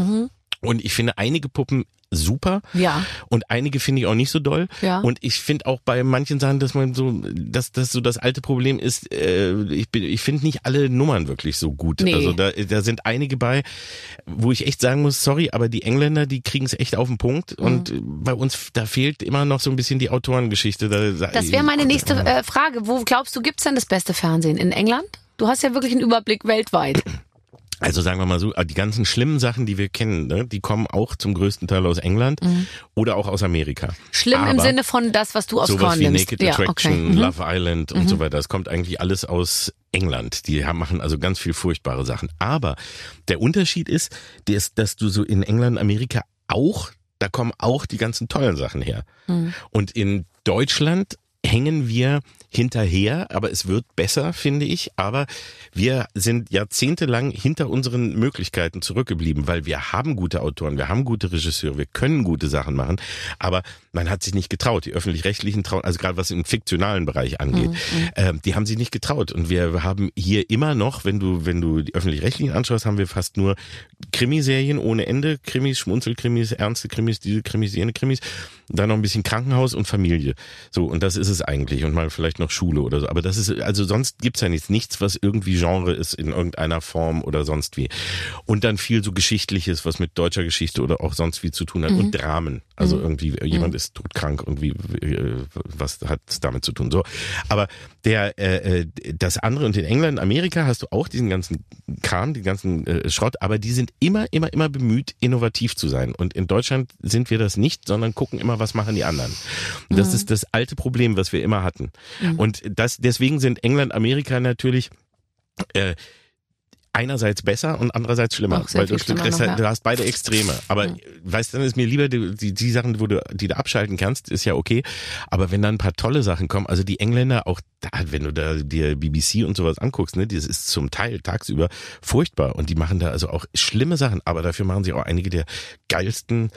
Speaker 4: Und ich finde einige Puppen super.
Speaker 2: Ja.
Speaker 4: Und einige finde ich auch nicht so doll.
Speaker 2: Ja.
Speaker 4: Und ich finde auch bei manchen Sachen, dass man so, dass das so das alte Problem ist, äh, ich, bin- ich finde nicht alle Nummern wirklich so gut.
Speaker 2: Nee.
Speaker 4: Also da, da sind einige bei, wo ich echt sagen muss, sorry, aber die Engländer, die kriegen es echt auf den Punkt.
Speaker 2: Mhm.
Speaker 4: Und bei uns, da fehlt immer noch so ein bisschen die Autorengeschichte. Da,
Speaker 2: Das wäre meine nächste äh, Frage. Wo glaubst du, gibt's denn das beste Fernsehen? In England? Du hast ja wirklich einen Überblick weltweit.
Speaker 4: Also sagen wir mal so, die ganzen schlimmen Sachen, die wir kennen, ne, die kommen auch zum größten Teil aus England oder auch aus Amerika.
Speaker 2: Mhm. Schlimm im
Speaker 4: Aber
Speaker 2: Sinne von das, was du aufs
Speaker 4: Sowas
Speaker 2: Korn
Speaker 4: wie
Speaker 2: nimmst.
Speaker 4: Naked
Speaker 2: ja,
Speaker 4: Attraction,
Speaker 2: okay. Mhm.
Speaker 4: Love Island und so weiter. Das kommt eigentlich alles aus England. Die haben, machen also ganz viel furchtbare Sachen. Aber der Unterschied ist, dass, dass du so in England, Amerika auch, da kommen auch die ganzen tollen Sachen her.
Speaker 2: Mhm.
Speaker 4: Und in Deutschland hängen wir hinterher, aber es wird besser, finde ich. Aber wir sind jahrzehntelang hinter unseren Möglichkeiten zurückgeblieben, weil wir haben gute Autoren, wir haben gute Regisseure, wir können gute Sachen machen, aber man hat sich nicht getraut. Die öffentlich-rechtlichen trauen, also gerade was im fiktionalen Bereich angeht, ähm, die haben sich nicht getraut. Und wir haben hier immer noch, wenn du, wenn du die öffentlich-rechtlichen anschaust, haben wir fast nur Krimiserien ohne Ende, Krimis, Schmunzelkrimis, ernste Krimis, diese Krimis, jene Krimis, dann noch ein bisschen Krankenhaus und Familie. So, und das ist es eigentlich. Und mal vielleicht noch Schule oder so. Aber das ist, also sonst gibt's ja nichts. Nichts, was irgendwie Genre ist in irgendeiner Form oder sonst wie. Und dann viel so Geschichtliches, was mit deutscher Geschichte oder auch sonst wie zu tun hat. Und Dramen. Also irgendwie, jemand ist todkrank, irgendwie, äh, was hat es damit zu tun? So. Aber der, äh, äh, das andere, und in England, Amerika hast du auch diesen ganzen Kram, den ganzen äh, Schrott, aber die sind immer, immer, immer bemüht, innovativ zu sein. Und in Deutschland sind wir das nicht, sondern gucken immer, was machen die anderen. Und das ist das alte Problem, was wir immer hatten. Und das, deswegen sind England, Amerika natürlich äh, einerseits besser und andererseits schlimmer,
Speaker 2: Auch
Speaker 4: weil du,
Speaker 2: schlimmer noch, ja.
Speaker 4: du hast beide Extreme. Aber weißt du, dann ist mir lieber die, die, die Sachen, wo du, die du abschalten kannst, ist ja okay. Aber wenn dann ein paar tolle Sachen kommen, also die Engländer auch da, wenn du da dir BBC und sowas anguckst, ne, das ist zum Teil tagsüber furchtbar und die machen da also auch schlimme Sachen, aber dafür machen sie auch einige der geilsten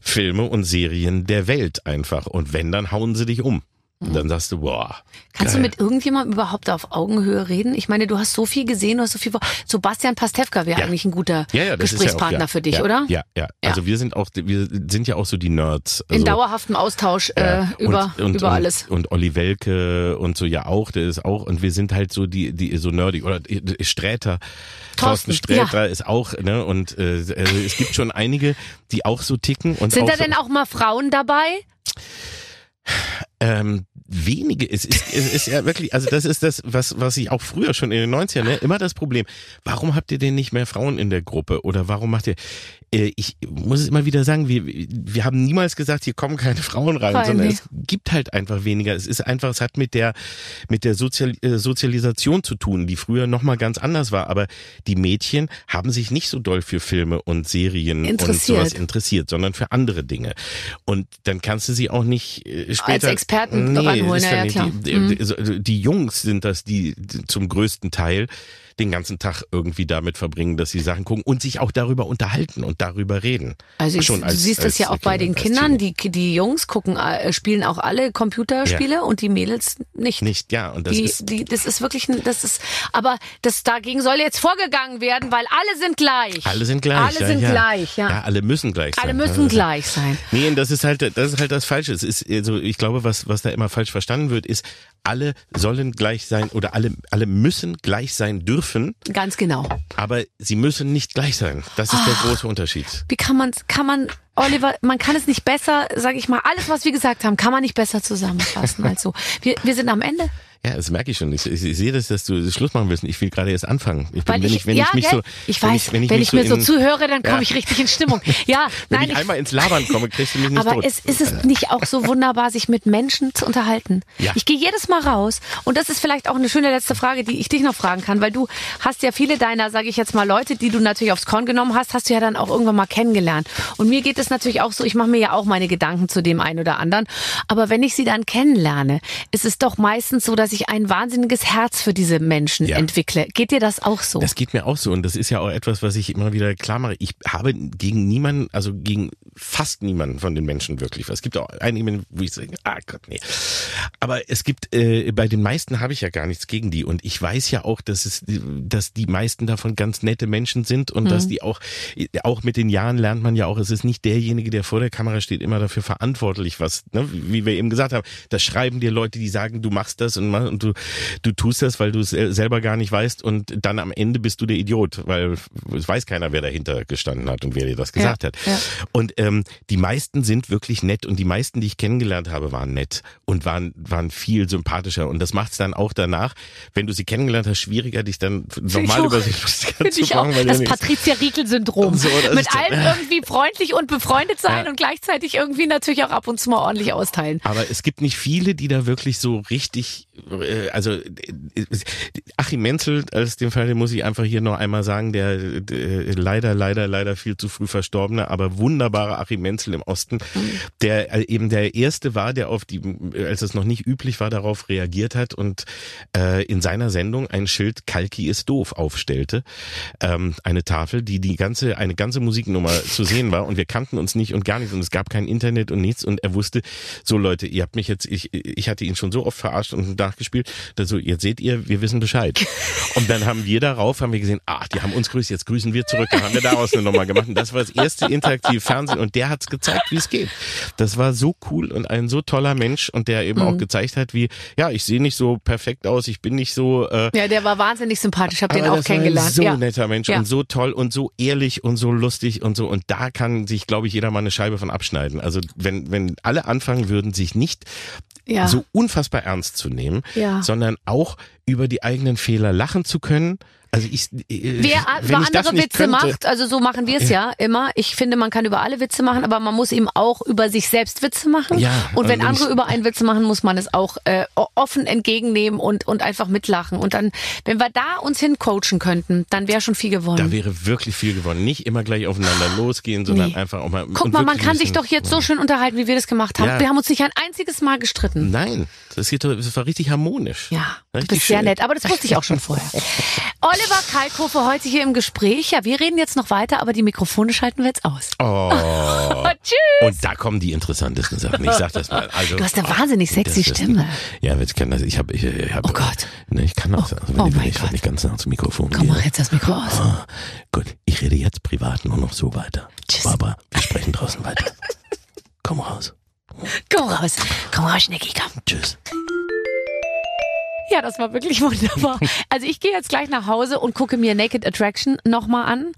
Speaker 4: Filme und Serien der Welt einfach. Und wenn, dann hauen sie dich um. Und dann sagst du, boah.
Speaker 2: Kannst
Speaker 4: geil.
Speaker 2: du mit irgendjemandem überhaupt auf Augenhöhe reden? Ich meine, du hast so viel gesehen, du hast so viel. Sebastian Pastewka wäre
Speaker 4: Ja.
Speaker 2: eigentlich ein guter
Speaker 4: ja, ja,
Speaker 2: Gesprächspartner für dich, oder?
Speaker 4: Ja, ja,
Speaker 2: Ja.
Speaker 4: Also wir sind auch, wir sind ja auch so die Nerds. Also,
Speaker 2: In dauerhaftem Austausch äh, über,
Speaker 4: und, und,
Speaker 2: über alles.
Speaker 4: Und Olli Welke und so ja auch, der ist auch, und wir sind halt so die, die so nerdig. Oder äh, Sträter.
Speaker 2: Thorsten,
Speaker 4: Thorsten Sträter ist auch, ne? Und äh, also es gibt schon einige, die auch so ticken. Und
Speaker 2: Sind da
Speaker 4: so,
Speaker 2: denn auch mal Frauen dabei?
Speaker 4: ähm, wenige. Es ist, es ist ja wirklich, also das ist das, was, was ich auch früher schon in den 90ern, ne, immer das Problem. Warum habt ihr denn nicht mehr Frauen in der Gruppe? Oder warum macht ihr, äh, ich muss es immer wieder sagen, wir, wir haben niemals gesagt, hier kommen keine Frauen rein,
Speaker 2: Rein,
Speaker 4: sondern
Speaker 2: nee.
Speaker 4: es gibt halt einfach weniger. Es ist einfach, es hat mit der, mit der Sozial, äh, Sozialisation zu tun, die früher nochmal ganz anders war. Aber die Mädchen haben sich nicht so doll für Filme und Serien und sowas interessiert, sondern für andere Dinge. Und dann kannst du sie auch nicht äh, später
Speaker 2: Experten ranholen, ja, ja, klar. Mhm.
Speaker 4: Die, die, die, die Jungs sind das, die zum größten Teil den ganzen Tag irgendwie damit verbringen, dass sie Sachen gucken und sich auch darüber unterhalten und darüber reden.
Speaker 2: Also ich,
Speaker 4: Schon
Speaker 2: du
Speaker 4: als-
Speaker 2: siehst das
Speaker 4: als
Speaker 2: ja auch bei den Kindern. Die, die Jungs gucken, äh, spielen auch alle Computerspiele und die Mädels nicht.
Speaker 4: Nicht, ja, und das
Speaker 2: die,
Speaker 4: ist
Speaker 2: die, das ist wirklich, das ist, aber das dagegen soll jetzt vorgegangen werden, weil alle sind gleich.
Speaker 4: alle sind gleich.
Speaker 2: Alle
Speaker 4: ja,
Speaker 2: sind
Speaker 4: ja.
Speaker 2: gleich, ja.
Speaker 4: Ja, alle müssen gleich sein.
Speaker 2: alle müssen
Speaker 4: Ja,
Speaker 2: gleich sein.
Speaker 4: Nee, und das ist halt, das ist halt das Falsche. Es ist, also ich glaube, was, was da immer falsch verstanden wird, ist, alle sollen gleich sein oder alle, alle müssen gleich sein dürfen,
Speaker 2: Ganz genau.
Speaker 4: aber sie müssen nicht gleich sein. Das ist der
Speaker 2: Ah.
Speaker 4: große Unterschied.
Speaker 2: Wie kann man, kann man, Oliver, man kann es nicht besser, sage ich mal, alles, was wir gesagt haben, kann man nicht besser zusammenfassen als so. Wir, wir sind am Ende.
Speaker 4: Ja, das merke ich schon. Ich, ich, ich sehe das, dass du Schluss machen willst. Ich will gerade erst anfangen. Ich
Speaker 2: Weil
Speaker 4: wenn
Speaker 2: ich,
Speaker 4: wenn
Speaker 2: ja,
Speaker 4: ich mich
Speaker 2: gell?
Speaker 4: so,
Speaker 2: ich
Speaker 4: wenn
Speaker 2: weiß,
Speaker 4: ich, wenn ich,
Speaker 2: wenn ich mir so
Speaker 4: in,
Speaker 2: zuhöre, dann komme
Speaker 4: Ja.
Speaker 2: ich richtig in Stimmung. Ja, [LAUGHS]
Speaker 4: wenn
Speaker 2: nein,
Speaker 4: ich einmal ins Labern komme, kriegst du mich [LAUGHS] nicht
Speaker 2: aber
Speaker 4: tot.
Speaker 2: es ist es nicht auch so wunderbar, sich mit Menschen zu unterhalten.
Speaker 4: Ja.
Speaker 2: Ich gehe jedes Mal raus und das ist vielleicht auch eine schöne letzte Frage, die ich dich noch fragen kann, weil du hast ja viele deiner, sage ich jetzt mal, Leute, die du natürlich aufs Korn genommen hast, hast du ja dann auch irgendwann mal kennengelernt. Und mir geht es natürlich auch so, ich mache mir ja auch meine Gedanken zu dem einen oder anderen, aber wenn ich sie dann kennenlerne, ist es doch meistens so, dass ich ein wahnsinniges Herz für diese Menschen
Speaker 4: Ja.
Speaker 2: entwickle. Geht dir das auch so?
Speaker 4: Das geht mir auch so und das ist ja auch etwas, was ich immer wieder klar mache. Ich habe gegen niemanden, also gegen fast niemanden von den Menschen wirklich. was. Es gibt auch einige, wo ich sage, ah Gott, nee. Aber es gibt, äh, bei den meisten habe ich ja gar nichts gegen die und ich weiß ja auch, dass es, dass die meisten davon ganz nette Menschen sind und dass die auch, auch mit den Jahren lernt man ja auch, es ist nicht derjenige, der vor der Kamera steht, immer dafür verantwortlich, was, ne, wie wir eben gesagt haben, das schreiben dir Leute, die sagen, du machst das und, mach- und du, du tust das, weil du es selber gar nicht weißt und dann am Ende bist du der Idiot, weil es weiß keiner, wer dahinter gestanden hat und wer dir das gesagt hat.
Speaker 2: ja.
Speaker 4: Und ähm, die meisten sind wirklich nett und die meisten, die ich kennengelernt habe, waren nett und waren, waren viel sympathischer und das macht es dann auch danach, wenn du sie kennengelernt hast, schwieriger, dich dann nochmal über sie [LAUGHS]
Speaker 2: auch.
Speaker 4: anzufangen, weil
Speaker 2: Das [LAUGHS]
Speaker 4: ja
Speaker 2: Patricia-Riekel-Syndrom.
Speaker 4: So,
Speaker 2: Mit allen [LAUGHS] irgendwie freundlich und befreundet sein
Speaker 4: Ja.
Speaker 2: und gleichzeitig irgendwie natürlich auch ab und zu mal ordentlich austeilen.
Speaker 4: Aber es gibt nicht viele, die da wirklich so richtig, also äh, Achim Menzel, als dem Fall, den muss ich einfach hier noch einmal sagen, der äh, leider, leider, leider viel zu früh verstorbene, aber wunderbare Achim Menzel im Osten, der äh, eben der erste war, der auf die, als es noch nicht üblich war, darauf reagiert hat und äh, in seiner Sendung ein Schild Kalki ist doof aufstellte, ähm, eine Tafel, die die ganze, eine ganze Musiknummer zu sehen war und wir kannten uns nicht und gar nichts und es gab kein Internet und nichts und er wusste, so Leute, ihr habt mich jetzt, ich, ich hatte ihn schon so oft verarscht und nachgespielt, dass so, jetzt seht ihr, wir wissen Bescheid. [LAUGHS] Und dann haben wir darauf, haben wir gesehen, ach, die haben uns grüßt, jetzt grüßen wir zurück. Dann haben wir daraus eine Nummer gemacht und das war das erste interaktive Fernsehen und der hat's gezeigt, wie es geht. Das war so cool und ein so toller Mensch und der eben auch gezeigt hat, wie, ja, ich sehe nicht so perfekt aus, ich bin nicht so, äh,
Speaker 2: Ja, der war wahnsinnig sympathisch. Ich habe den
Speaker 4: aber
Speaker 2: auch kennengelernt.
Speaker 4: So
Speaker 2: ja.
Speaker 4: netter Mensch
Speaker 2: Ja.
Speaker 4: und so toll und so ehrlich und so lustig und so. Und da kann sich, glaube ich, jeder mal eine Scheibe von abschneiden. Also wenn, wenn alle anfangen würden, sich nicht
Speaker 2: Ja.
Speaker 4: so unfassbar ernst zu nehmen,
Speaker 2: Ja.
Speaker 4: sondern auch über die eigenen Fehler lachen zu können. Also ich, äh,
Speaker 2: Wer
Speaker 4: wenn
Speaker 2: über
Speaker 4: ich
Speaker 2: andere Witze
Speaker 4: könnte,
Speaker 2: macht, also so machen wir es ja. immer. Ich finde, man kann über alle Witze machen, aber man muss eben auch über sich selbst Witze machen.
Speaker 4: Ja,
Speaker 2: und wenn
Speaker 4: also wenn
Speaker 2: andere
Speaker 4: ich-
Speaker 2: über einen Witze machen, muss man es auch äh, offen entgegennehmen und, und einfach mitlachen. Und dann, wenn wir da uns hincoachen könnten, dann wäre schon viel gewonnen.
Speaker 4: da wäre wirklich viel gewonnen. Nicht immer gleich aufeinander losgehen, sondern
Speaker 2: Nee.
Speaker 4: einfach auch mal.
Speaker 2: Guck mal, man kann sich doch jetzt so schön unterhalten, wie wir das gemacht haben.
Speaker 4: Ja.
Speaker 2: Wir haben uns nicht ein einziges Mal gestritten.
Speaker 4: Nein, das, geht, das war richtig harmonisch.
Speaker 2: Ja, du
Speaker 4: Richtig
Speaker 2: bist sehr
Speaker 4: schön.
Speaker 2: nett, aber das wusste ich auch schon vorher. [LAUGHS] Oliver Kalkofe heute hier im Gespräch. Ja, wir reden jetzt noch weiter, aber die Mikrofone schalten wir jetzt aus.
Speaker 4: Oh. [LAUGHS]
Speaker 2: Tschüss!
Speaker 4: Und da kommen die interessantesten Sachen. Ich sag das mal. Also,
Speaker 2: Du hast eine wahnsinnig sexy
Speaker 4: das ist-
Speaker 2: Stimme.
Speaker 4: Ja, ich kann das. Ich habe. Ich, ich hab,
Speaker 2: Oh Gott.
Speaker 4: Ne, ich kann das.
Speaker 2: Oh,
Speaker 4: Also, wenn
Speaker 2: oh
Speaker 4: ich, wenn
Speaker 2: mein
Speaker 4: ich,
Speaker 2: Gott.
Speaker 4: ich ganz nah zum Mikrofon
Speaker 2: Komm,
Speaker 4: gehe.
Speaker 2: mach jetzt das Mikro aus.
Speaker 4: Ah, gut, ich rede jetzt privat nur noch so weiter.
Speaker 2: Tschüss.
Speaker 4: Barbara, wir sprechen draußen weiter. Komm raus.
Speaker 2: Komm raus. Komm raus, Schnecki, komm.
Speaker 4: Tschüss.
Speaker 2: Ja, das war wirklich [LAUGHS] wunderbar. Also ich gehe jetzt gleich nach Hause und gucke mir Naked Attraction nochmal an.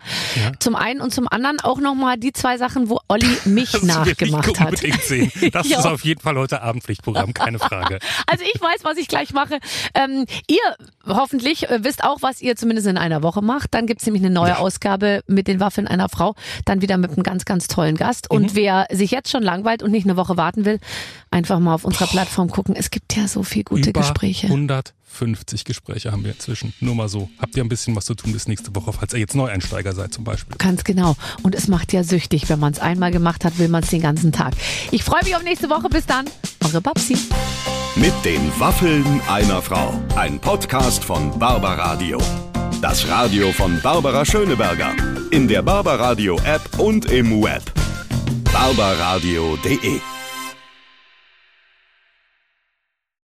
Speaker 2: Zum einen und zum anderen auch nochmal die zwei Sachen, wo Olli [LAUGHS] mich
Speaker 3: Das ich
Speaker 2: nachgemacht hat.
Speaker 3: unbedingt sehen. Das [LAUGHS]
Speaker 2: Ja.
Speaker 3: ist auf jeden Fall heute Abendpflichtprogramm, keine Frage.
Speaker 2: Also ich weiß, was ich gleich mache. Ähm, ihr hoffentlich äh, wisst auch, was ihr zumindest in einer Woche macht. Dann gibt's nämlich eine neue Ausgabe mit den Waffeln einer Frau. Dann wieder mit einem ganz, ganz tollen Gast.
Speaker 3: Mhm.
Speaker 2: Und wer sich jetzt schon langweilt und nicht eine Woche warten will, einfach mal auf unserer Plattform gucken. Es gibt ja so viel gute
Speaker 3: Über
Speaker 2: Gespräche.
Speaker 3: 150 Gespräche haben wir inzwischen. Nur mal so. Habt ihr ein bisschen was zu tun bis nächste Woche, falls ihr jetzt Neueinsteiger seid zum Beispiel.
Speaker 2: Ganz genau. Und es macht ja süchtig. Wenn man es einmal gemacht hat, will man es den ganzen Tag. Ich freue mich auf nächste Woche. Bis dann. Eure Babsi.
Speaker 1: Mit den Waffeln einer Frau. Ein Podcast von Barbaradio. Das Radio von Barbara Schöneberger. In der Barbaradio App und im Web. barbaradio.de